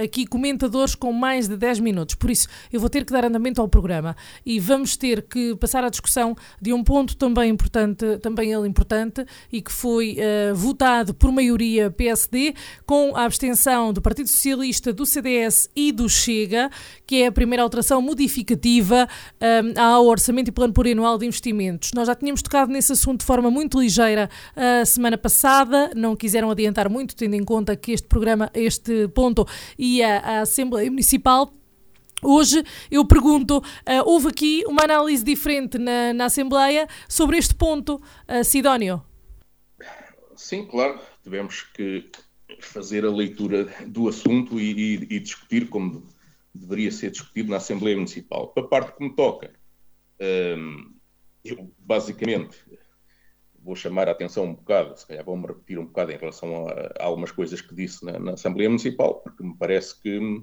aqui comentadores com mais de 10 minutos. Por isso, eu vou ter que dar andamento ao programa e vamos ter que passar à discussão de um ponto também importante, também ele importante, e que foi votado por maioria PSD, com a abstenção do Partido Socialista, do CDS e do Chega que é a primeira alteração modificativa um, ao Orçamento e Plano Plurianual de Investimentos. Nós já tínhamos tocado nesse assunto de forma muito ligeira a semana passada, não quiseram adiantar muito, tendo em conta que este programa, este ponto, ia à Assembleia Municipal. Hoje eu pergunto: uh, houve aqui uma análise diferente na, na Assembleia sobre este ponto, uh, Sidónio? Sim, claro. Tivemos que fazer a leitura do assunto e, e, e, discutir como deveria ser discutido na Assembleia Municipal. Para a parte que me toca, hum, eu basicamente vou chamar a atenção um bocado, se calhar vou-me repetir um bocado em relação a, algumas coisas que disse na, na, Assembleia Municipal, porque me parece que uh,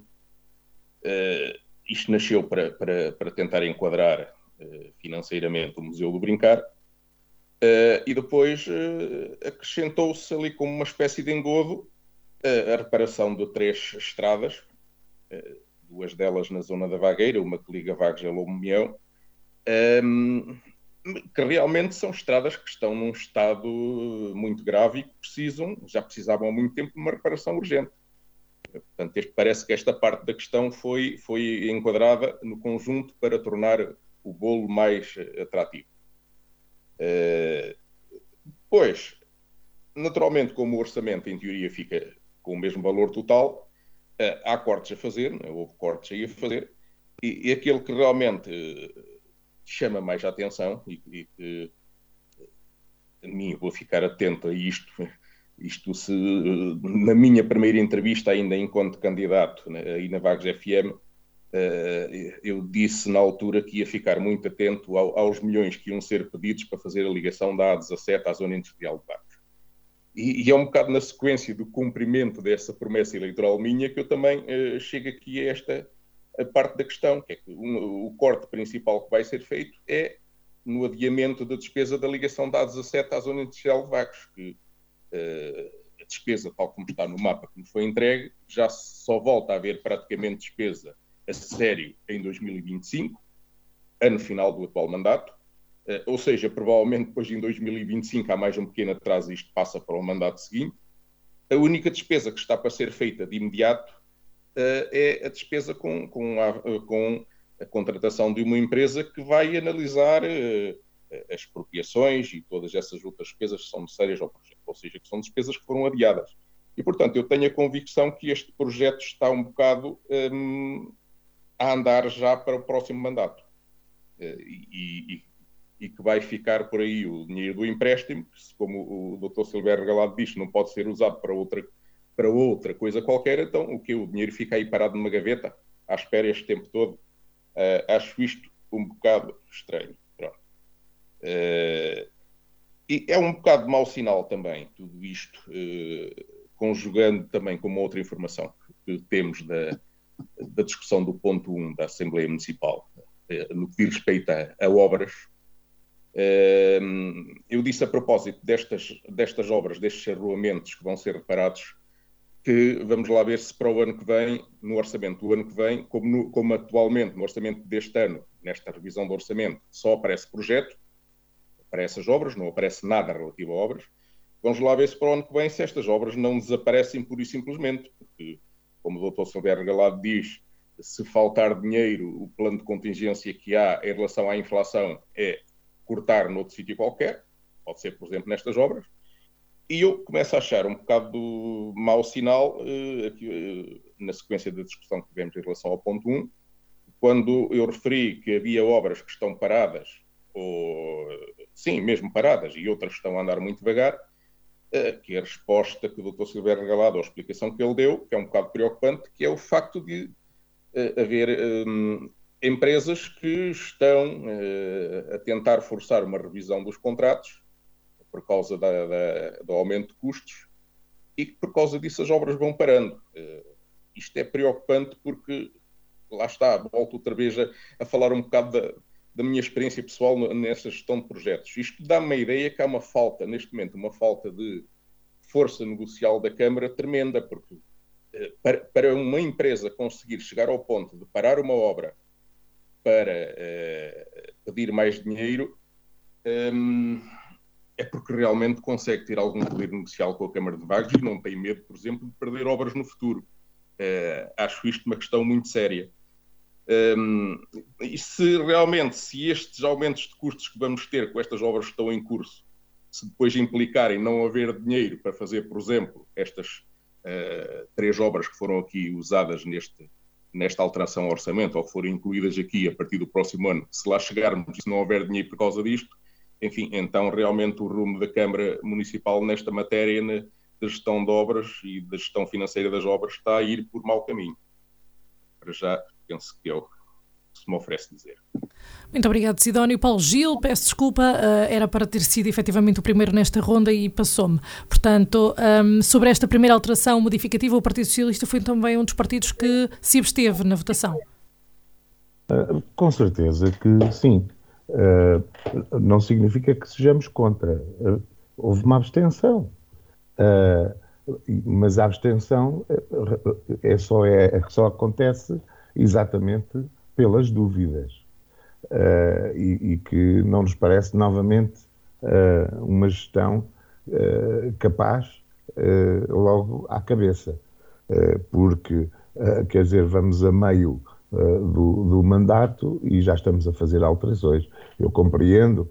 isto nasceu para, para, para tentar enquadrar uh, financeiramente o Museu do Brincar, uh, e depois acrescentou-se ali como uma espécie de engodo a reparação de três estradas, duas delas na zona da Vagueira, uma que liga Vagos a Lomião, um, que realmente são estradas que estão num estado muito grave e que precisam, já precisavam há muito tempo, de uma reparação urgente. Portanto, este, parece que esta parte da questão foi, foi enquadrada no conjunto para tornar o bolo mais atrativo. Uh, pois, naturalmente, como o orçamento, em teoria, fica com o mesmo valor total, há cortes a fazer, né? houve cortes aí a fazer, e, e aquele que realmente uh, chama mais a atenção e, e que a mim vou ficar atento a isto, isto se na minha primeira entrevista ainda enquanto candidato né, aí na Vagos FM, eh, eu disse na altura que ia ficar muito atento aos milhões que iam ser pedidos para fazer a ligação da A17 à zona industrial de Vagos. E, e, é um bocado na sequência do cumprimento dessa promessa eleitoral minha que eu também uh, chego aqui a esta a parte da questão, que é que um, o corte principal que vai ser feito é no adiamento da despesa da ligação da A17 à zona industrial de Vagos, que uh, a despesa, tal como está no mapa que nos foi entregue, já só volta a haver praticamente despesa a sério em 2025, ano final do atual mandato, ou seja, provavelmente depois em 2025 há mais um pequeno atraso e isto passa para o mandato seguinte. A única despesa que está para ser feita de imediato uh, é a despesa com, com, a, uh, com, a, contratação de uma empresa que vai analisar as expropriações e todas essas outras despesas que são necessárias ao projeto, ou seja, que são despesas que foram adiadas. E, portanto, eu tenho a convicção que este projeto está um bocado um, a andar já para o próximo mandato. E, e, e que vai ficar por aí o dinheiro do empréstimo, que, como o Dr. Silvério Regalado disse, não pode ser usado para outra, para outra coisa qualquer, então o que o dinheiro fica aí parado numa gaveta, à espera este tempo todo. Uh, acho isto um bocado estranho. Uh, e é um bocado mau sinal também, tudo isto, uh, conjugando também com uma outra informação que temos da, da discussão do ponto 1 da Assembleia Municipal, no que diz respeito a, a obras eu disse a propósito destas, destas obras, destes arruamentos que vão ser reparados, que vamos lá ver se para o ano que vem, no orçamento do ano que vem, como, no, como atualmente no orçamento deste ano, nesta revisão do orçamento, só aparece projeto para essas obras, não aparece nada relativo a obras. Vamos lá ver se para o ano que vem, se estas obras não desaparecem pura e simplesmente, porque, como o Dr. Silvério Galado diz, se faltar dinheiro, o plano de contingência que há em relação à inflação é cortar noutro sítio qualquer, pode ser, por exemplo, nestas obras, e eu começo a achar um bocado mau sinal uh, aqui, uh, na sequência da discussão que tivemos em relação ao ponto 1, quando eu referi que havia obras que estão paradas, ou sim, mesmo paradas, e outras que estão a andar muito devagar, uh, que a resposta que o Dr. Silvério Regalado, ou a explicação que ele deu, que é um bocado preocupante, que é o facto de haver um, empresas que estão uh, a tentar forçar uma revisão dos contratos por causa da, da, do aumento de custos e que por causa disso as obras vão parando. Uh, isto é preocupante porque, lá está, volto outra vez a, a falar um bocado da, da, minha experiência pessoal nessa gestão de projetos. Isto dá-me uma ideia que há uma falta, neste momento, uma falta de força negocial da Câmara tremenda, porque uh, para, para uma empresa conseguir chegar ao ponto de parar uma obra para uh, pedir mais dinheiro um, é porque realmente consegue ter algum poder negocial com a Câmara de Vagos e não tem medo, por exemplo, de perder obras no futuro. Uh, acho isto uma questão muito séria. Um, e se realmente, se estes aumentos de custos que vamos ter com estas obras que estão em curso, se depois implicarem não haver dinheiro para fazer, por exemplo, estas uh, três obras que foram aqui usadas neste, nesta alteração ao orçamento, ou que forem incluídas aqui a partir do próximo ano, se lá chegarmos e se não houver dinheiro por causa disto, enfim, então realmente o rumo da Câmara Municipal nesta matéria na, da gestão de obras e da gestão financeira das obras está a ir por mau caminho. Para já, penso que é o se me oferece dizer. Muito obrigado, Sidónio. Paulo Gil, peço desculpa, uh, era para ter sido efetivamente o primeiro nesta ronda e passou-me. Portanto, um, sobre esta primeira alteração modificativa, o Partido Socialista foi também um dos partidos que se absteve na votação. Uh, com certeza que sim. Uh, não significa que sejamos contra. houve uma abstenção. mas a abstenção é só, é, é só acontece exatamente pelas dúvidas. Uh, e, e, que não nos parece novamente uh, uma gestão uh, capaz logo à cabeça. porque, quer dizer, vamos a meio do, do, mandato e já estamos a fazer alterações. Eu compreendo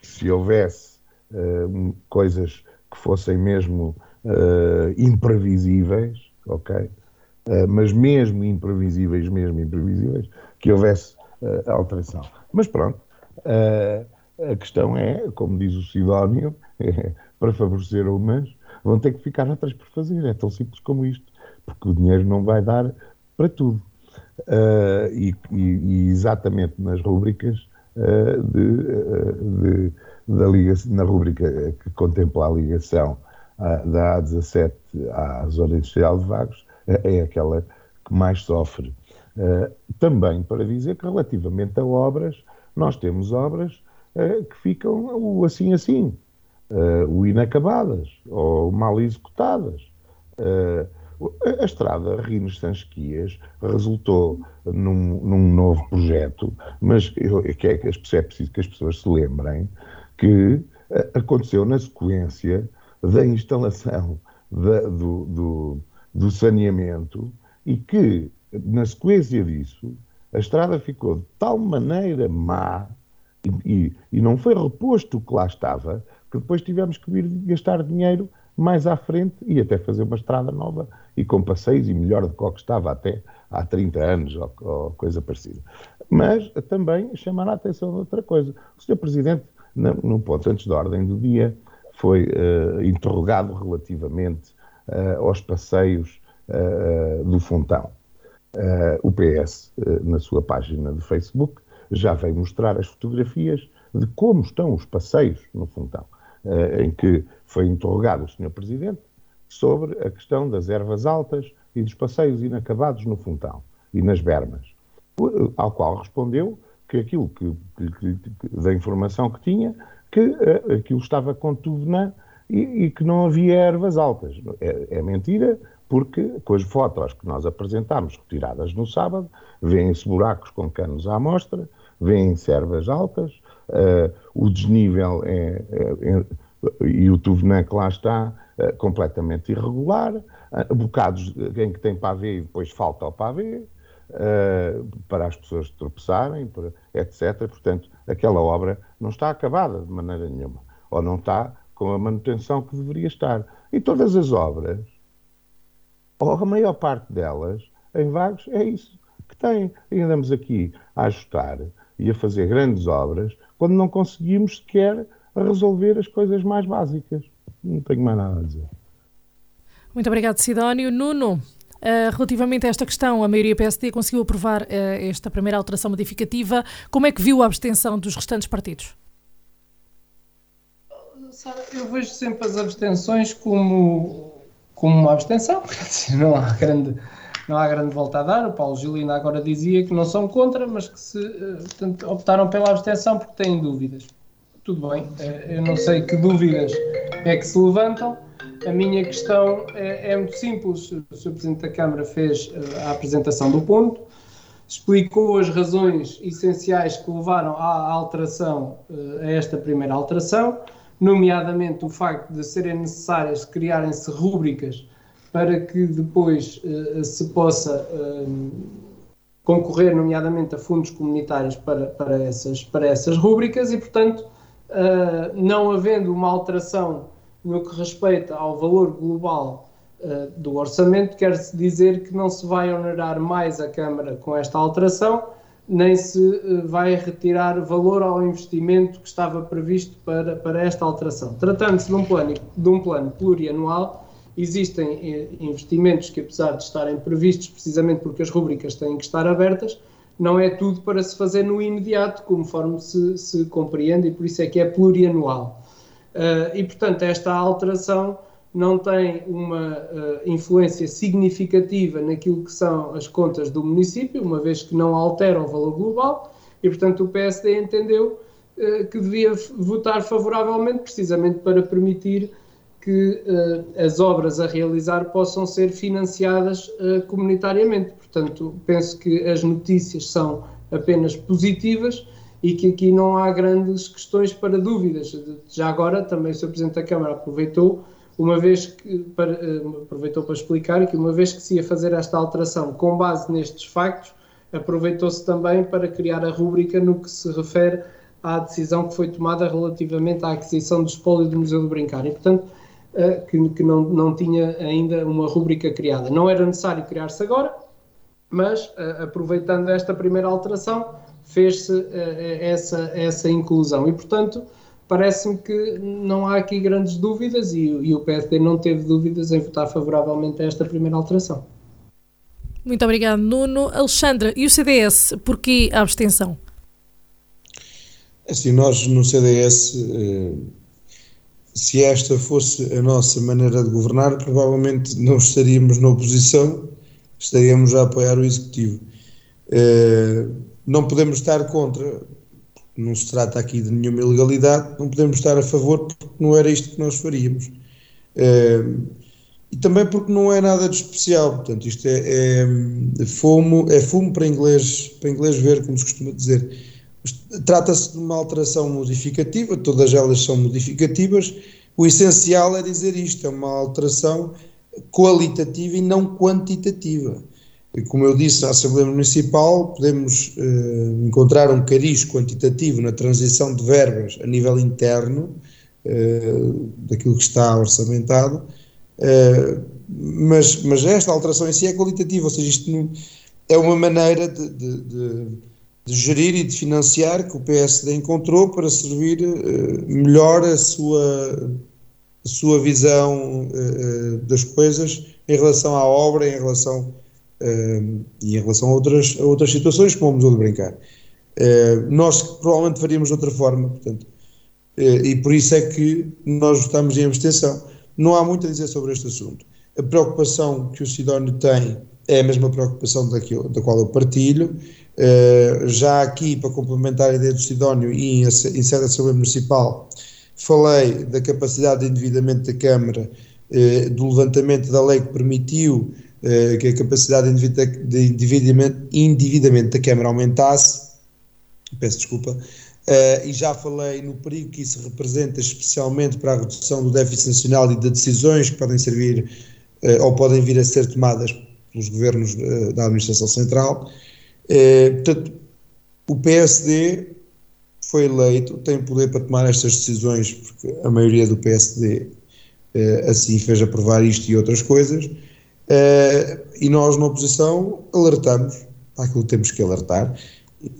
que se houvesse coisas que fossem mesmo imprevisíveis, ok? Eh, mas mesmo imprevisíveis, mesmo imprevisíveis, que houvesse uh, alteração. Mas pronto, uh, a questão é, como diz o Sidónio, para favorecer umas, vão ter que ficar outras por fazer. É tão simples como isto, porque o dinheiro não vai dar para tudo. E, e, e, exatamente nas rúbricas de, de, da ligação, na rúbrica que contempla a ligação da A17 à Zona Industrial de Vagos, é aquela que mais sofre. Uh, também para dizer que, relativamente a obras, nós temos obras uh, que ficam assim assim, uh, o inacabadas ou mal executadas. a estrada Rines Sansquias resultou num, num, novo projeto, mas eu, é que é, é preciso que as pessoas se lembrem que aconteceu na sequência da instalação da, do, do do saneamento e que, na sequência disso, a estrada ficou de tal maneira má e, e, e não foi reposto o que lá estava, que depois tivemos que vir gastar dinheiro mais à frente e até fazer uma estrada nova e com passeios e melhor do que o que estava até há 30 anos ou, ou coisa parecida. Mas também chamar a atenção de outra coisa. O Sr. Presidente, no ponto antes da ordem do dia, foi uh, interrogado relativamente uh, aos passeios uh, do Fontão. o PS, na sua página de Facebook, já veio mostrar as fotografias de como estão os passeios no Fontão, em que foi interrogado o Sr. Presidente sobre a questão das ervas altas e dos passeios inacabados no Fontão e nas bermas, ao qual respondeu que aquilo que, que, que da informação que tinha, que aquilo estava com tudo na e, e que não havia ervas altas. É, é, mentira, porque com as fotos que nós apresentámos, retiradas no sábado, vêem-se buracos com canos à amostra, vêem-se ervas altas, uh, o desnível é, é, é, e o tuvenã que lá está uh, completamente irregular, uh, bocados em que tem pavê e depois falta o pavê, para as pessoas tropeçarem, para, etc. Portanto, aquela obra não está acabada de maneira nenhuma, ou não está com a manutenção que deveria estar. E todas as obras, ou a maior parte delas, em Vagos, é isso que tem. E andamos aqui a ajustar e a fazer grandes obras quando não conseguimos sequer resolver as coisas mais básicas. Não tenho mais nada a dizer. Muito obrigado, Sidónio. Nuno, uh, relativamente a esta questão, a maioria PSD conseguiu aprovar uh, esta primeira alteração modificativa. Como é que viu a abstenção dos restantes partidos? Eu vejo sempre as abstenções como, como uma abstenção, porque não há grande não há grande volta a dar. O Paulo Gilina agora dizia que não são contra, mas que se, eh, portanto, optaram pela abstenção porque têm dúvidas. Tudo bem, eh, eu não sei que dúvidas é que se levantam. A minha questão é, é muito simples. O Sr. Presidente da Câmara fez eh, a apresentação do ponto, explicou as razões essenciais que levaram à alteração, a esta primeira alteração nomeadamente o facto de serem necessárias criarem-se rúbricas para que depois uh, se possa uh, concorrer, nomeadamente, a fundos comunitários para, para, essas, para essas rúbricas e, portanto, uh, não havendo uma alteração no que respeita ao valor global do orçamento, quer-se dizer que não se vai onerar mais a Câmara com esta alteração, nem se uh, vai retirar valor ao investimento que estava previsto para, para esta alteração. Tratando-se de, um plano, de um plano plurianual, existem eh, investimentos que, apesar de estarem previstos precisamente porque as rubricas têm que estar abertas, não é tudo para se fazer no imediato, conforme se, se compreende, e por isso é que é plurianual. Uh, e, portanto, esta alteração não tem uma uh, influência significativa naquilo que são as contas do município, uma vez que não altera o valor global, e, portanto, o PSD entendeu uh, que devia votar favoravelmente, precisamente para permitir que uh, as obras a realizar possam ser financiadas comunitariamente. Portanto, penso que as notícias são apenas positivas e que aqui não há grandes questões para dúvidas. Já agora, também o Sr. Presidente da Câmara aproveitou, uma vez que, para, uh, aproveitou para explicar que uma vez que se ia fazer esta alteração com base nestes factos, aproveitou-se também para criar a rúbrica no que se refere à decisão que foi tomada relativamente à aquisição do espólio do Museu do Brincar. E, portanto, que, que não, não tinha ainda uma rúbrica criada. Não era necessário criar-se agora, mas aproveitando esta primeira alteração, fez-se essa, essa inclusão. E, portanto, parece-me que não há aqui grandes dúvidas e, e, o PSD não teve dúvidas em votar favoravelmente a esta primeira alteração. Muito obrigado, Nuno. Alexandra, e o CDS, porquê a abstenção? Assim, nós no CDS eh, se esta fosse a nossa maneira de governar, provavelmente não estaríamos na oposição, estaríamos a apoiar o Executivo. Uh, não podemos estar contra, não se trata aqui de nenhuma ilegalidade, não podemos estar a favor porque não era isto que nós faríamos. Uh, e também porque não é nada de especial, portanto, isto é, é, fumo, é fumo para inglês, para inglês ver, como se costuma dizer. Trata-se de uma alteração modificativa, todas elas são modificativas. O essencial é dizer isto: é uma alteração qualitativa e não quantitativa. Como eu disse na Assembleia Municipal, podemos uh, encontrar um cariz quantitativo na transição de verbas a nível interno, uh, daquilo que está orçamentado, uh, mas, mas esta alteração em si é qualitativa, ou seja, isto não, é uma maneira de, de, de de gerir e de financiar que o PSD encontrou para servir uh, melhor a sua, a sua visão uh, das coisas em relação à obra, em relação, uh, e em relação a outras, a outras situações, como o Museu de Brincar. nós provavelmente faríamos de outra forma, portanto, e por isso é que nós estamos em abstenção. Não há muito a dizer sobre este assunto. A preocupação que o Sidónio tem é a mesma preocupação daquilo, da qual eu partilho. Uh, já aqui, para complementar a ideia do Sidónio e em, em sede da Assembleia Municipal, falei da capacidade de endividamento da Câmara, uh, do levantamento da lei que permitiu uh, que a capacidade de endividamento, endividamento da Câmara aumentasse, peço desculpa, e já falei no perigo que isso representa, especialmente para a redução do déficit nacional e de decisões que podem servir ou podem vir a ser tomadas pelos governos uh, da administração central. Uh, portanto, o PSD foi eleito, tem poder para tomar estas decisões, porque a maioria do PSD uh, eh, assim fez aprovar isto e outras coisas, e nós na oposição alertamos para aquilo que temos que alertar,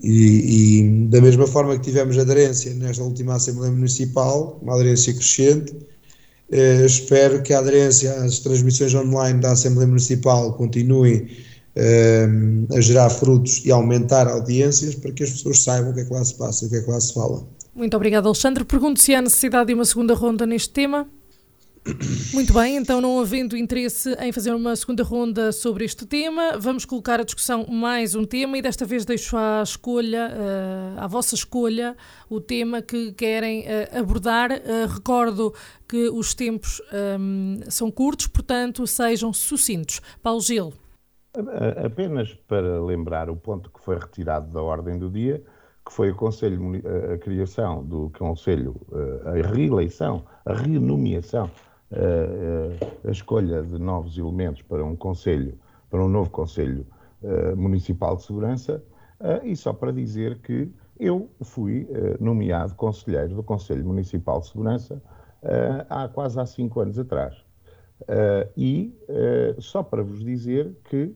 e, e, da mesma forma que tivemos aderência nesta última Assembleia Municipal, uma aderência crescente, Uh, espero que a aderência às transmissões online da Assembleia Municipal continue uh, a gerar frutos e aumentar audiências para que as pessoas saibam o que é que lá se passa e o que é que lá se fala. Muito obrigado, Alexandre. Pergunto se há necessidade de uma segunda ronda neste tema. Muito bem, então não havendo interesse em fazer uma segunda ronda sobre este tema, vamos colocar a discussão mais um tema e desta vez deixo à escolha, uh, à vossa escolha, o tema que querem uh, abordar. Uh, recordo que os tempos um, são curtos, portanto sejam sucintos. Paulo Gil. Apenas para lembrar o ponto que foi retirado da ordem do dia, que foi Conselho, a criação do Conselho, a reeleição, a renomeação a escolha de novos elementos para um conselho, para um novo conselho Municipal de Segurança, e só para dizer que eu fui nomeado conselheiro do Conselho Municipal de Segurança há quase há cinco anos atrás. e só para vos dizer que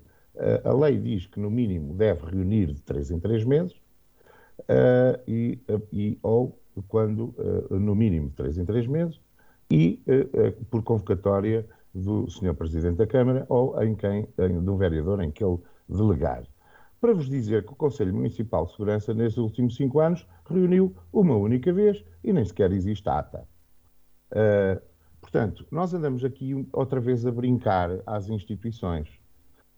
a lei diz que no mínimo deve reunir de três em três meses, e, e, ou quando, no mínimo, de três em três meses, e por convocatória do Sr. Presidente da Câmara ou em quem, em, do vereador em que ele delegar. Para vos dizer que o Conselho Municipal de Segurança, nesses últimos cinco anos, reuniu uma única vez e nem sequer existe ata. Uh, portanto, nós andamos aqui outra vez a brincar às instituições.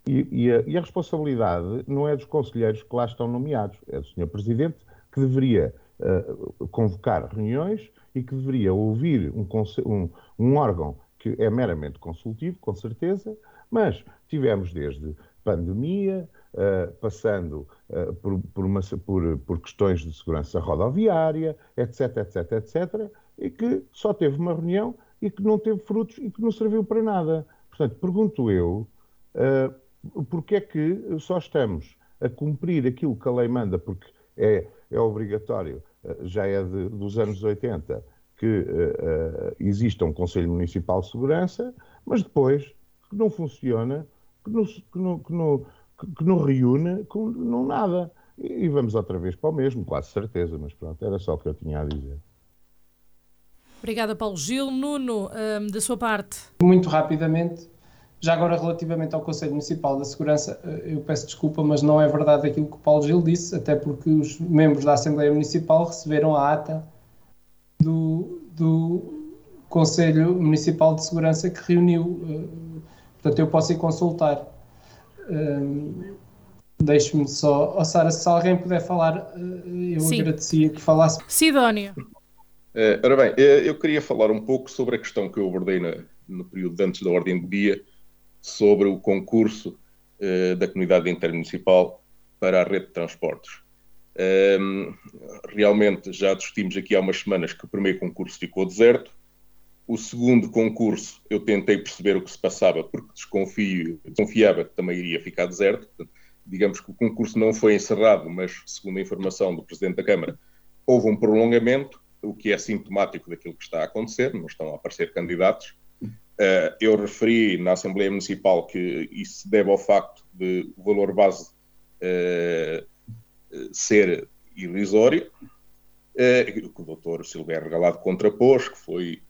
E, e, a, e, a, responsabilidade não é dos conselheiros que lá estão nomeados, é do Sr. Presidente, que deveria uh, convocar reuniões e que deveria ouvir um, um, um órgão que é meramente consultivo, com certeza, mas tivemos desde pandemia, uh, passando uh, por, por, uma, por, por, questões de segurança rodoviária, etc, etc, etc, e que só teve uma reunião e que não teve frutos e que não serviu para nada. Portanto, pergunto eu, uh, porque é que só estamos a cumprir aquilo que a lei manda, porque é, é obrigatório, já é de, dos anos 80, que uh, exista um Conselho Municipal de Segurança, mas depois que não funciona, que não, que não, que não, que não reúne com não nada. E, e vamos outra vez para o mesmo, quase certeza, mas pronto, era só o que eu tinha a dizer. Obrigada, Paulo Gil. Nuno, um, da sua parte. Muito rapidamente, já agora relativamente ao Conselho Municipal da Segurança, eu peço desculpa, mas não é verdade aquilo que o Paulo Gil disse, até porque os membros da Assembleia Municipal receberam a ata do, do Conselho Municipal de Segurança que reuniu. Eh, portanto, eu posso ir consultar. Um, Deixe-me só. Oh, Sara, se alguém puder falar, eh, eu Sim. agradecia que falasse. Sidónia. Uh, ora bem, eu queria falar um pouco sobre a questão que eu abordei na, no período antes da ordem do dia, sobre o concurso uh, da comunidade intermunicipal para a rede de transportes. Um, realmente já discutimos aqui há umas semanas que o primeiro concurso ficou deserto. O segundo concurso eu tentei perceber o que se passava porque desconfio, desconfiava que também iria ficar deserto. Portanto, digamos que o concurso não foi encerrado, mas segundo a informação do Presidente da Câmara, houve um prolongamento, o que é sintomático daquilo que está a acontecer, não estão a aparecer candidatos. Uh, eu referi na Assembleia Municipal que isso se deve ao facto de o valor base uh, ser irrisório, eh, que o doutor Silvério Regalado contrapôs, que foi,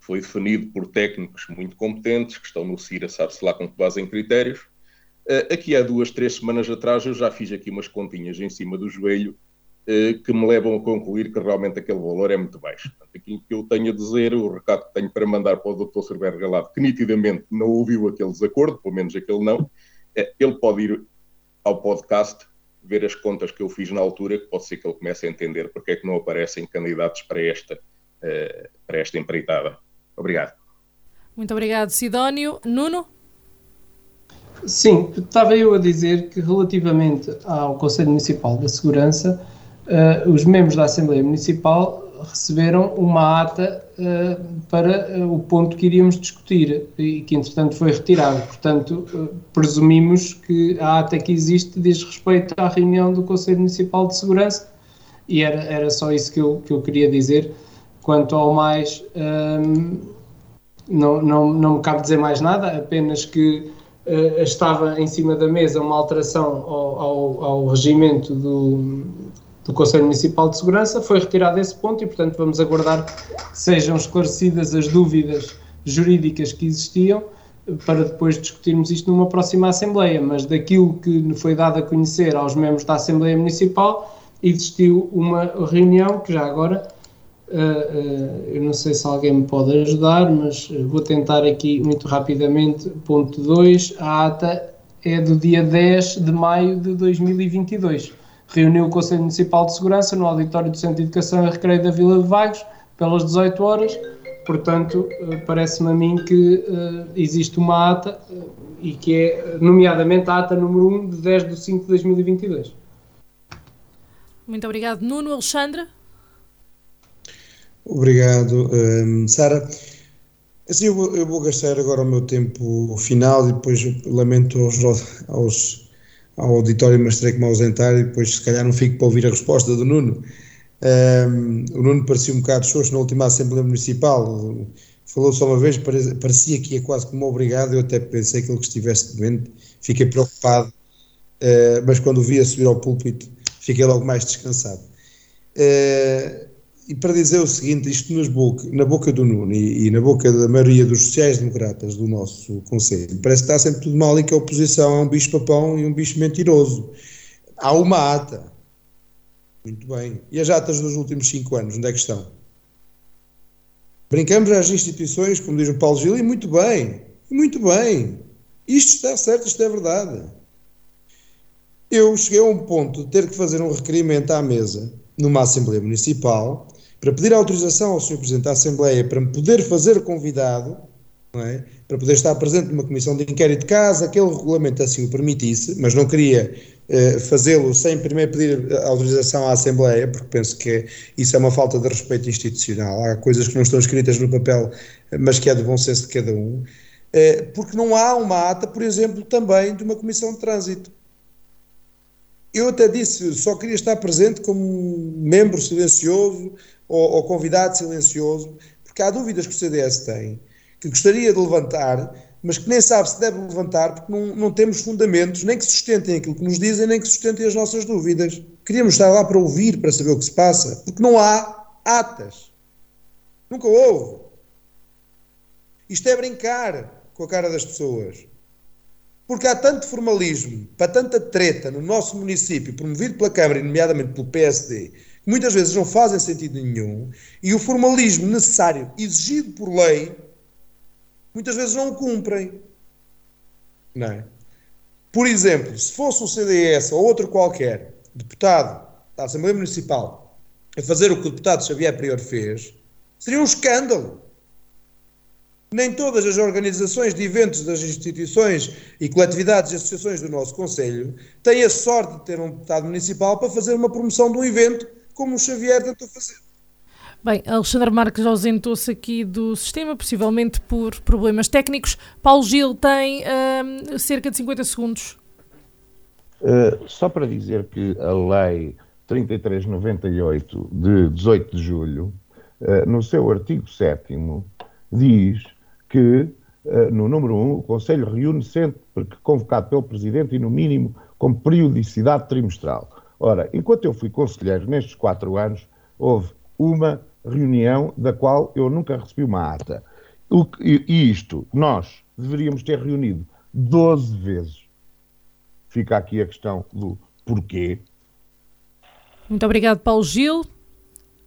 foi definido por técnicos muito competentes, que estão no CIRA, sabe-se lá com que base em critérios. Eh, aqui há duas, três semanas atrás eu já fiz aqui umas continhas em cima do joelho eh, que me levam a concluir que realmente aquele valor é muito baixo. Portanto, aquilo que eu tenho a dizer, o recado que tenho para mandar para o Dr. Silvério Regalado, que nitidamente não ouviu aquele desacordo, pelo menos aquele não, é, ele pode ir ao podcast ver as contas que eu fiz na altura, que pode ser que ele comece a entender porque é que não aparecem candidatos para esta, uh, para esta empreitada. Obrigado. Muito obrigado, Sidónio. Nuno? Sim, estava eu a dizer que relativamente ao Conselho Municipal da Segurança, uh, os membros da Assembleia Municipal receberam uma ata uh, para uh, o ponto que iríamos discutir e que, entretanto, foi retirado. Portanto, uh, presumimos que a ata que existe diz respeito à reunião do Conselho Municipal de Segurança e era, era só isso que eu, que eu queria dizer. Quanto ao mais, um, ehm, não, não, não me cabe dizer mais nada, apenas que estava em cima da mesa uma alteração ao, ao, ao regimento do, do Conselho Municipal de Segurança, foi retirado esse ponto e, portanto, vamos aguardar que sejam esclarecidas as dúvidas jurídicas que existiam para depois discutirmos isto numa próxima Assembleia. Mas daquilo que foi dado a conhecer aos membros da Assembleia Municipal, existiu uma reunião que já agora. Uh, uh, eu não sei se alguém me pode ajudar, mas vou tentar aqui muito rapidamente. Ponto 2. A ata é do dia 10 de maio de 2022 reuniu o Conselho Municipal de Segurança no auditório do Centro de Educação e Recreio da Vila de Vagos, pelas 18 horas. Portanto, eh, parece-me a mim que uh, existe uma ata uh, e que é, nomeadamente, a ata número 1 de 10 de 5 de 2022. Muito obrigado. Nuno Alexandre? Obrigado, um, Sara. Assim, eu vou, eu vou, gastar agora o meu tempo final e depois lamento aos, aos ao auditório, mas terei que me ausentar e depois, se calhar, não fico para ouvir a resposta do Nuno. Um, o Nuno parecia um bocado xoxo na última Assembleia Municipal, falou só uma vez, parecia que ia quase como obrigado, eu até pensei que ele que estivesse doente, fiquei preocupado, uh, mas quando o vi a subir ao púlpito, fiquei logo mais descansado. Uh, e para dizer o seguinte, isto boca, na boca do Nuno e, e, na boca da maioria dos sociais-democratas do nosso Conselho, parece que está sempre tudo mal e que a oposição é um bicho-papão e um bicho mentiroso. Há uma ata. Muito bem. E as atas dos últimos cinco anos, onde é que estão? Brincamos às instituições, como diz o Paulo Gil, e muito bem. Muito bem. Isto está certo, isto é verdade. Eu cheguei a um ponto de ter que fazer um requerimento à mesa numa Assembleia Municipal para pedir autorização ao Sr. Presidente da Assembleia para me poder fazer convidado, é? para poder estar presente numa comissão de inquérito, caso aquele regulamento assim o permitisse, mas não queria uh, fazê-lo sem primeiro pedir autorização à Assembleia, porque penso que isso é uma falta de respeito institucional. Há coisas que não estão escritas no papel, mas que é do bom senso de cada um. Uh, porque não há uma ata, por exemplo, também de uma comissão de trânsito. Eu até disse, só queria estar presente como membro silencioso, ou, ou convidado silencioso, porque há dúvidas que o CDS tem, que gostaria de levantar, mas que nem sabe se deve levantar, porque não, não temos fundamentos, nem que sustentem aquilo que nos dizem, nem que sustentem as nossas dúvidas. Queríamos estar lá para ouvir, para saber o que se passa, porque não há atas. Nunca houve. Isto é brincar com a cara das pessoas. Porque há tanto formalismo, para tanta treta no nosso município, promovido pela Câmara, nomeadamente pelo PSD, muitas vezes não fazem sentido nenhum, e o formalismo necessário, exigido por lei, muitas vezes não o cumprem. Não é? Por exemplo, se fosse o CDS ou outro qualquer deputado da Assembleia Municipal a fazer o que o deputado Xavier Prior fez, seria um escândalo. Nem todas as organizações de eventos das instituições e coletividades e associações do nosso Conselho têm a sorte de ter um deputado municipal para fazer uma promoção de um evento como o Xavier tentou fazer. Bem, Alexandre Marques ausentou-se aqui do sistema, possivelmente por problemas técnicos. Paulo Gil tem uh, cerca de 50 segundos. Uh, só para dizer que a lei 3398 de 18 de julho, uh, no seu artigo 7 diz que uh, no número 1 o Conselho reúne sempre convocado pelo Presidente e no mínimo com periodicidade trimestral. Ora, enquanto eu fui conselheiro nestes quatro anos, houve uma reunião da qual eu nunca recebi uma ata. O e isto, nós deveríamos ter reunido 12 vezes. Fica aqui a questão do porquê. Muito obrigado, Paulo Gil.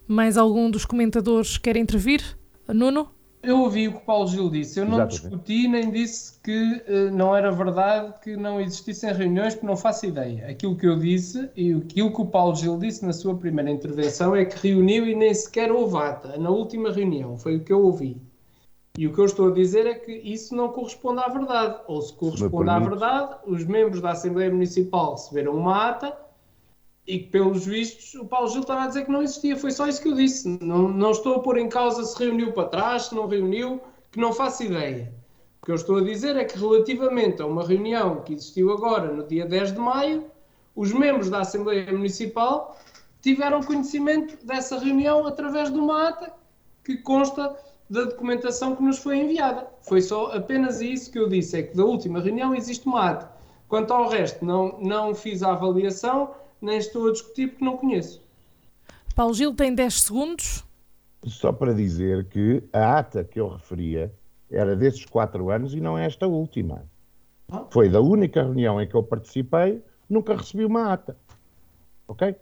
Mais algum dos comentadores quer intervir? Nuno? Eu ouvi o que o Paulo Gil disse. Eu não discuti nem disse que uh, não era verdade que não existissem reuniões, que não faço ideia. Aquilo que eu disse e aquilo que o Paulo Gil disse na sua primeira intervenção é que reuniu e nem sequer houve ata na última reunião. Foi o que eu ouvi. E o que eu estou a dizer é que isso não corresponde à verdade. Ou se corresponde à verdade, os membros da Assembleia Municipal receberam uma ata e que, pelos vistos, o Paulo Gil estava a dizer que não existia. Foi só isso que eu disse. Não, não estou a pôr em causa se reuniu para trás, se não reuniu, que não faço ideia. O que eu estou a dizer é que, relativamente a uma reunião que existiu agora, no dia 10 de maio, os membros da Assembleia Municipal tiveram conhecimento dessa reunião através de uma ata que consta da documentação que nos foi enviada. Foi só apenas isso que eu disse, é que da última reunião existe uma ata. Quanto ao resto, não, não fiz a avaliação, nem estou a discutir porque não conheço. Paulo Gil tem 10 segundos. Só para dizer que a ata que eu referia era desses quatro anos e não é esta última. Ah. Foi da única reunião em que eu participei, nunca recebi uma ata. Ok?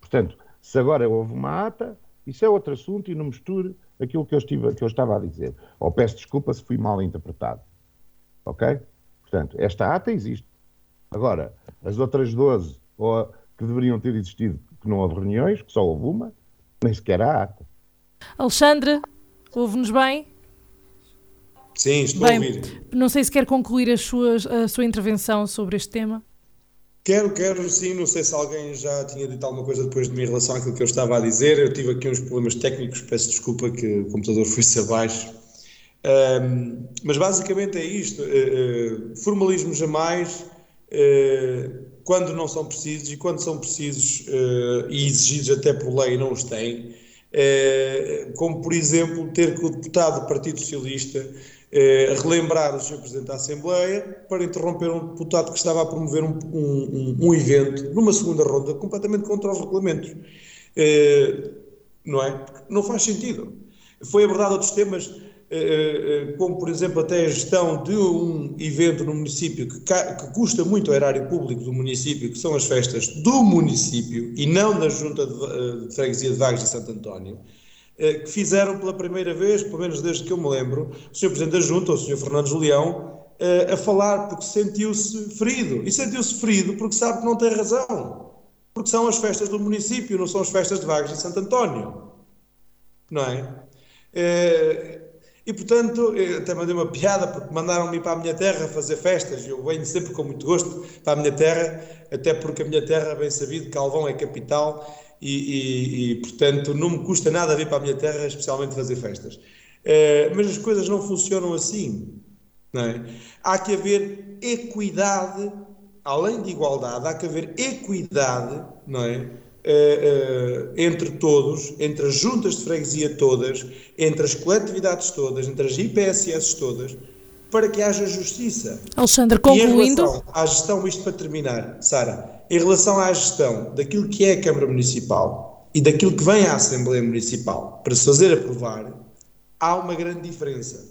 Portanto, se agora houve uma ata, isso é outro assunto e não misture aquilo que eu, estive, que eu estava a dizer. Ou peço desculpa se fui mal interpretado. Ok? Portanto, esta ata existe. Agora, as outras 12 ou que deveriam ter existido, que não houve reuniões, que só houve uma, nem sequer há ata. Alexandre, ouve-nos bem? Sim, estou bem, a ouvir. Não sei se quer concluir as suas, a sua intervenção sobre este tema. Quero, quero sim, não sei se alguém já tinha dito alguma coisa depois de mim em relação àquilo que eu estava a dizer. Eu tive aqui uns problemas técnicos, peço desculpa que o computador foi-se abaixo. Um, mas basicamente é isto: uh, uh, formalismo jamais, uh, quando não são precisos e quando são precisos uh, e exigidos até por lei não os têm, uh, como por exemplo ter que o deputado do Partido Socialista uh, relembrar o Sr. Presidente da Assembleia para interromper um deputado que estava a promover um, um, um evento numa segunda ronda completamente contra os regulamentos. não é? Não faz sentido. Foi abordado outros temas como por exemplo até a gestão de um evento no município que, que, custa muito ao erário público do município, que são as festas do município e não da Junta de, eh, Freguesia de Vagos de Santo António, que fizeram pela primeira vez, pelo menos desde que eu me lembro, o Sr. Presidente da Junta, o Sr. Fernando Julião, a falar porque sentiu-se ferido. E sentiu-se ferido porque sabe que não tem razão. Porque são as festas do município, não são as festas de Vagos de Santo António. Não é? E, portanto, até mandei uma piada, porque mandaram-me para a minha terra fazer festas, e eu venho sempre com muito gosto para a minha terra, até porque a minha terra, bem sabido, Calvão é capital, e, e, e portanto, não me custa nada vir para a minha terra, especialmente fazer festas. É, mas as coisas não funcionam assim. Não é? Há que haver equidade, além de igualdade, há que haver equidade, não é? Uh, uh, entre todos, entre as juntas de freguesia todas, entre as coletividades todas, entre as IPSS todas, para que haja justiça. Alexandre, concluindo. E em relação à gestão, isto para terminar, Sara, em relação à gestão daquilo que é a Câmara Municipal e daquilo que vem à Assembleia Municipal para se fazer aprovar, há uma grande diferença.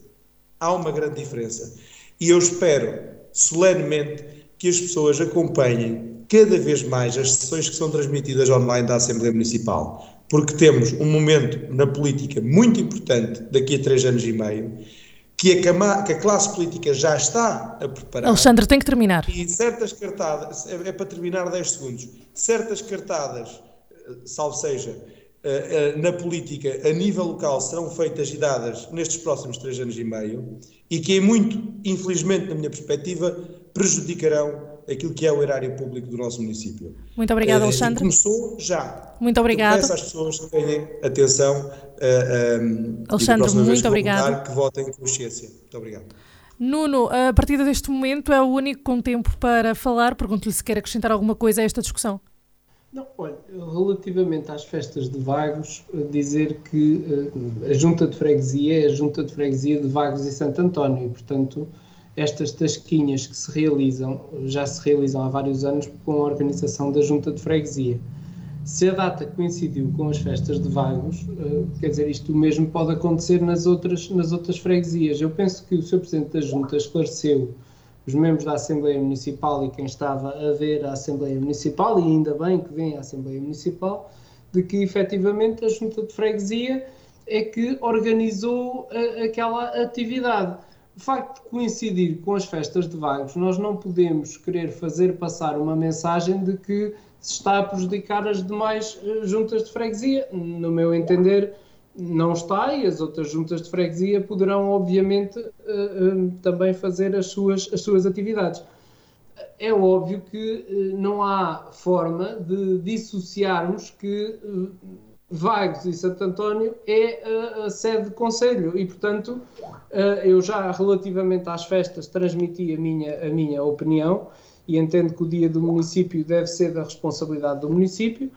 Há uma grande diferença. E eu espero solenemente que as pessoas acompanhem cada vez mais as sessões que são transmitidas online da Assembleia Municipal, porque temos um momento na política muito importante daqui a três anos e meio, que a, cama, que a classe política já está a preparar. Alexandre, tem que terminar. E certas cartadas, é, é para terminar 10 segundos, certas cartadas, eh, salvo seja, eh, eh, na política a nível local serão feitas e dadas nestes próximos três anos e meio e que, em muito, infelizmente, na minha perspectiva, prejudicarão aquilo que é o erário público do nosso município. Muito obrigado, eh, Alexandre. começou já. Muito obrigado. Peço às pessoas que tenham atenção. Uh, Alexandre, muito obrigado. Que votem com consciência. Muito obrigado. Nuno, a partir deste momento é o único com tempo para falar. Pergunto-lhe se quer acrescentar alguma coisa a esta discussão. Não, olha, relativamente às festas de Vagos, dizer que uh, a Junta de Freguesia é a Junta de Freguesia de Vagos e Santo António e, portanto, estas tasquinhas que se realizam, já se realizam há vários anos com a organização da Junta de Freguesia. Se a data coincidiu com as festas de Vagos, eh, quer dizer, isto mesmo pode acontecer nas outras, nas outras freguesias. Eu penso que o Sr. Presidente da Junta esclareceu os membros da Assembleia Municipal e quem estava a ver a Assembleia Municipal, e ainda bem que vem a Assembleia Municipal, de que efetivamente a Junta de Freguesia é que organizou a, eh, aquela atividade o facto de coincidir com as festas de Vagos, nós não podemos querer fazer passar uma mensagem de que se está a prejudicar as demais uh, juntas de freguesia. No meu entender, não está e as outras juntas de freguesia poderão, obviamente, uh, uh, também fazer as suas, as suas atividades. É óbvio que não há forma de dissociarmos que Vagos e Santo António é a, a sede de conselho e, portanto, uh, eu já relativamente às festas transmiti a minha, a minha opinião e entendo que o dia do município deve ser da responsabilidade do município.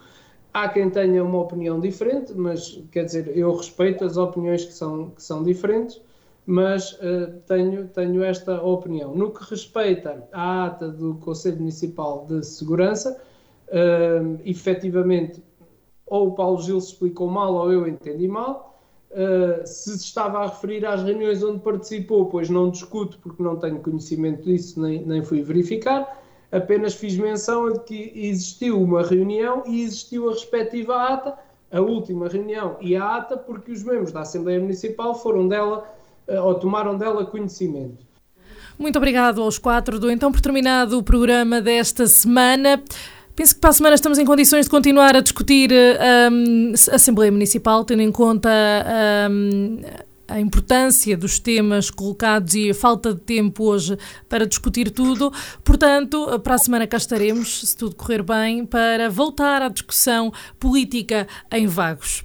Há quem tenha uma opinião diferente, mas quer dizer, eu respeito as opiniões que são, que são diferentes, mas uh, tenho, tenho esta opinião. No que respeita à ata do Conselho Municipal de Segurança, uh, efetivamente ou o Paulo Gil se explicou mal ou eu entendi mal. Uh, se estava a referir às reuniões onde participou, pois não discuto porque não tenho conhecimento disso nem, nem fui verificar. Apenas fiz menção de que existiu uma reunião e existiu a respectiva ata, a última reunião e a ata, porque os membros da Assembleia Municipal foram dela uh, ou tomaram dela conhecimento. Muito obrigado aos quatro. Do então por terminado o programa desta semana. Penso que para a semana estamos em condições de continuar a discutir um, a Assembleia Municipal, tendo em conta um, a importância dos temas colocados e a falta de tempo hoje para discutir tudo. Portanto, para a semana cá estaremos, se tudo correr bem, para voltar à discussão política em Vagos.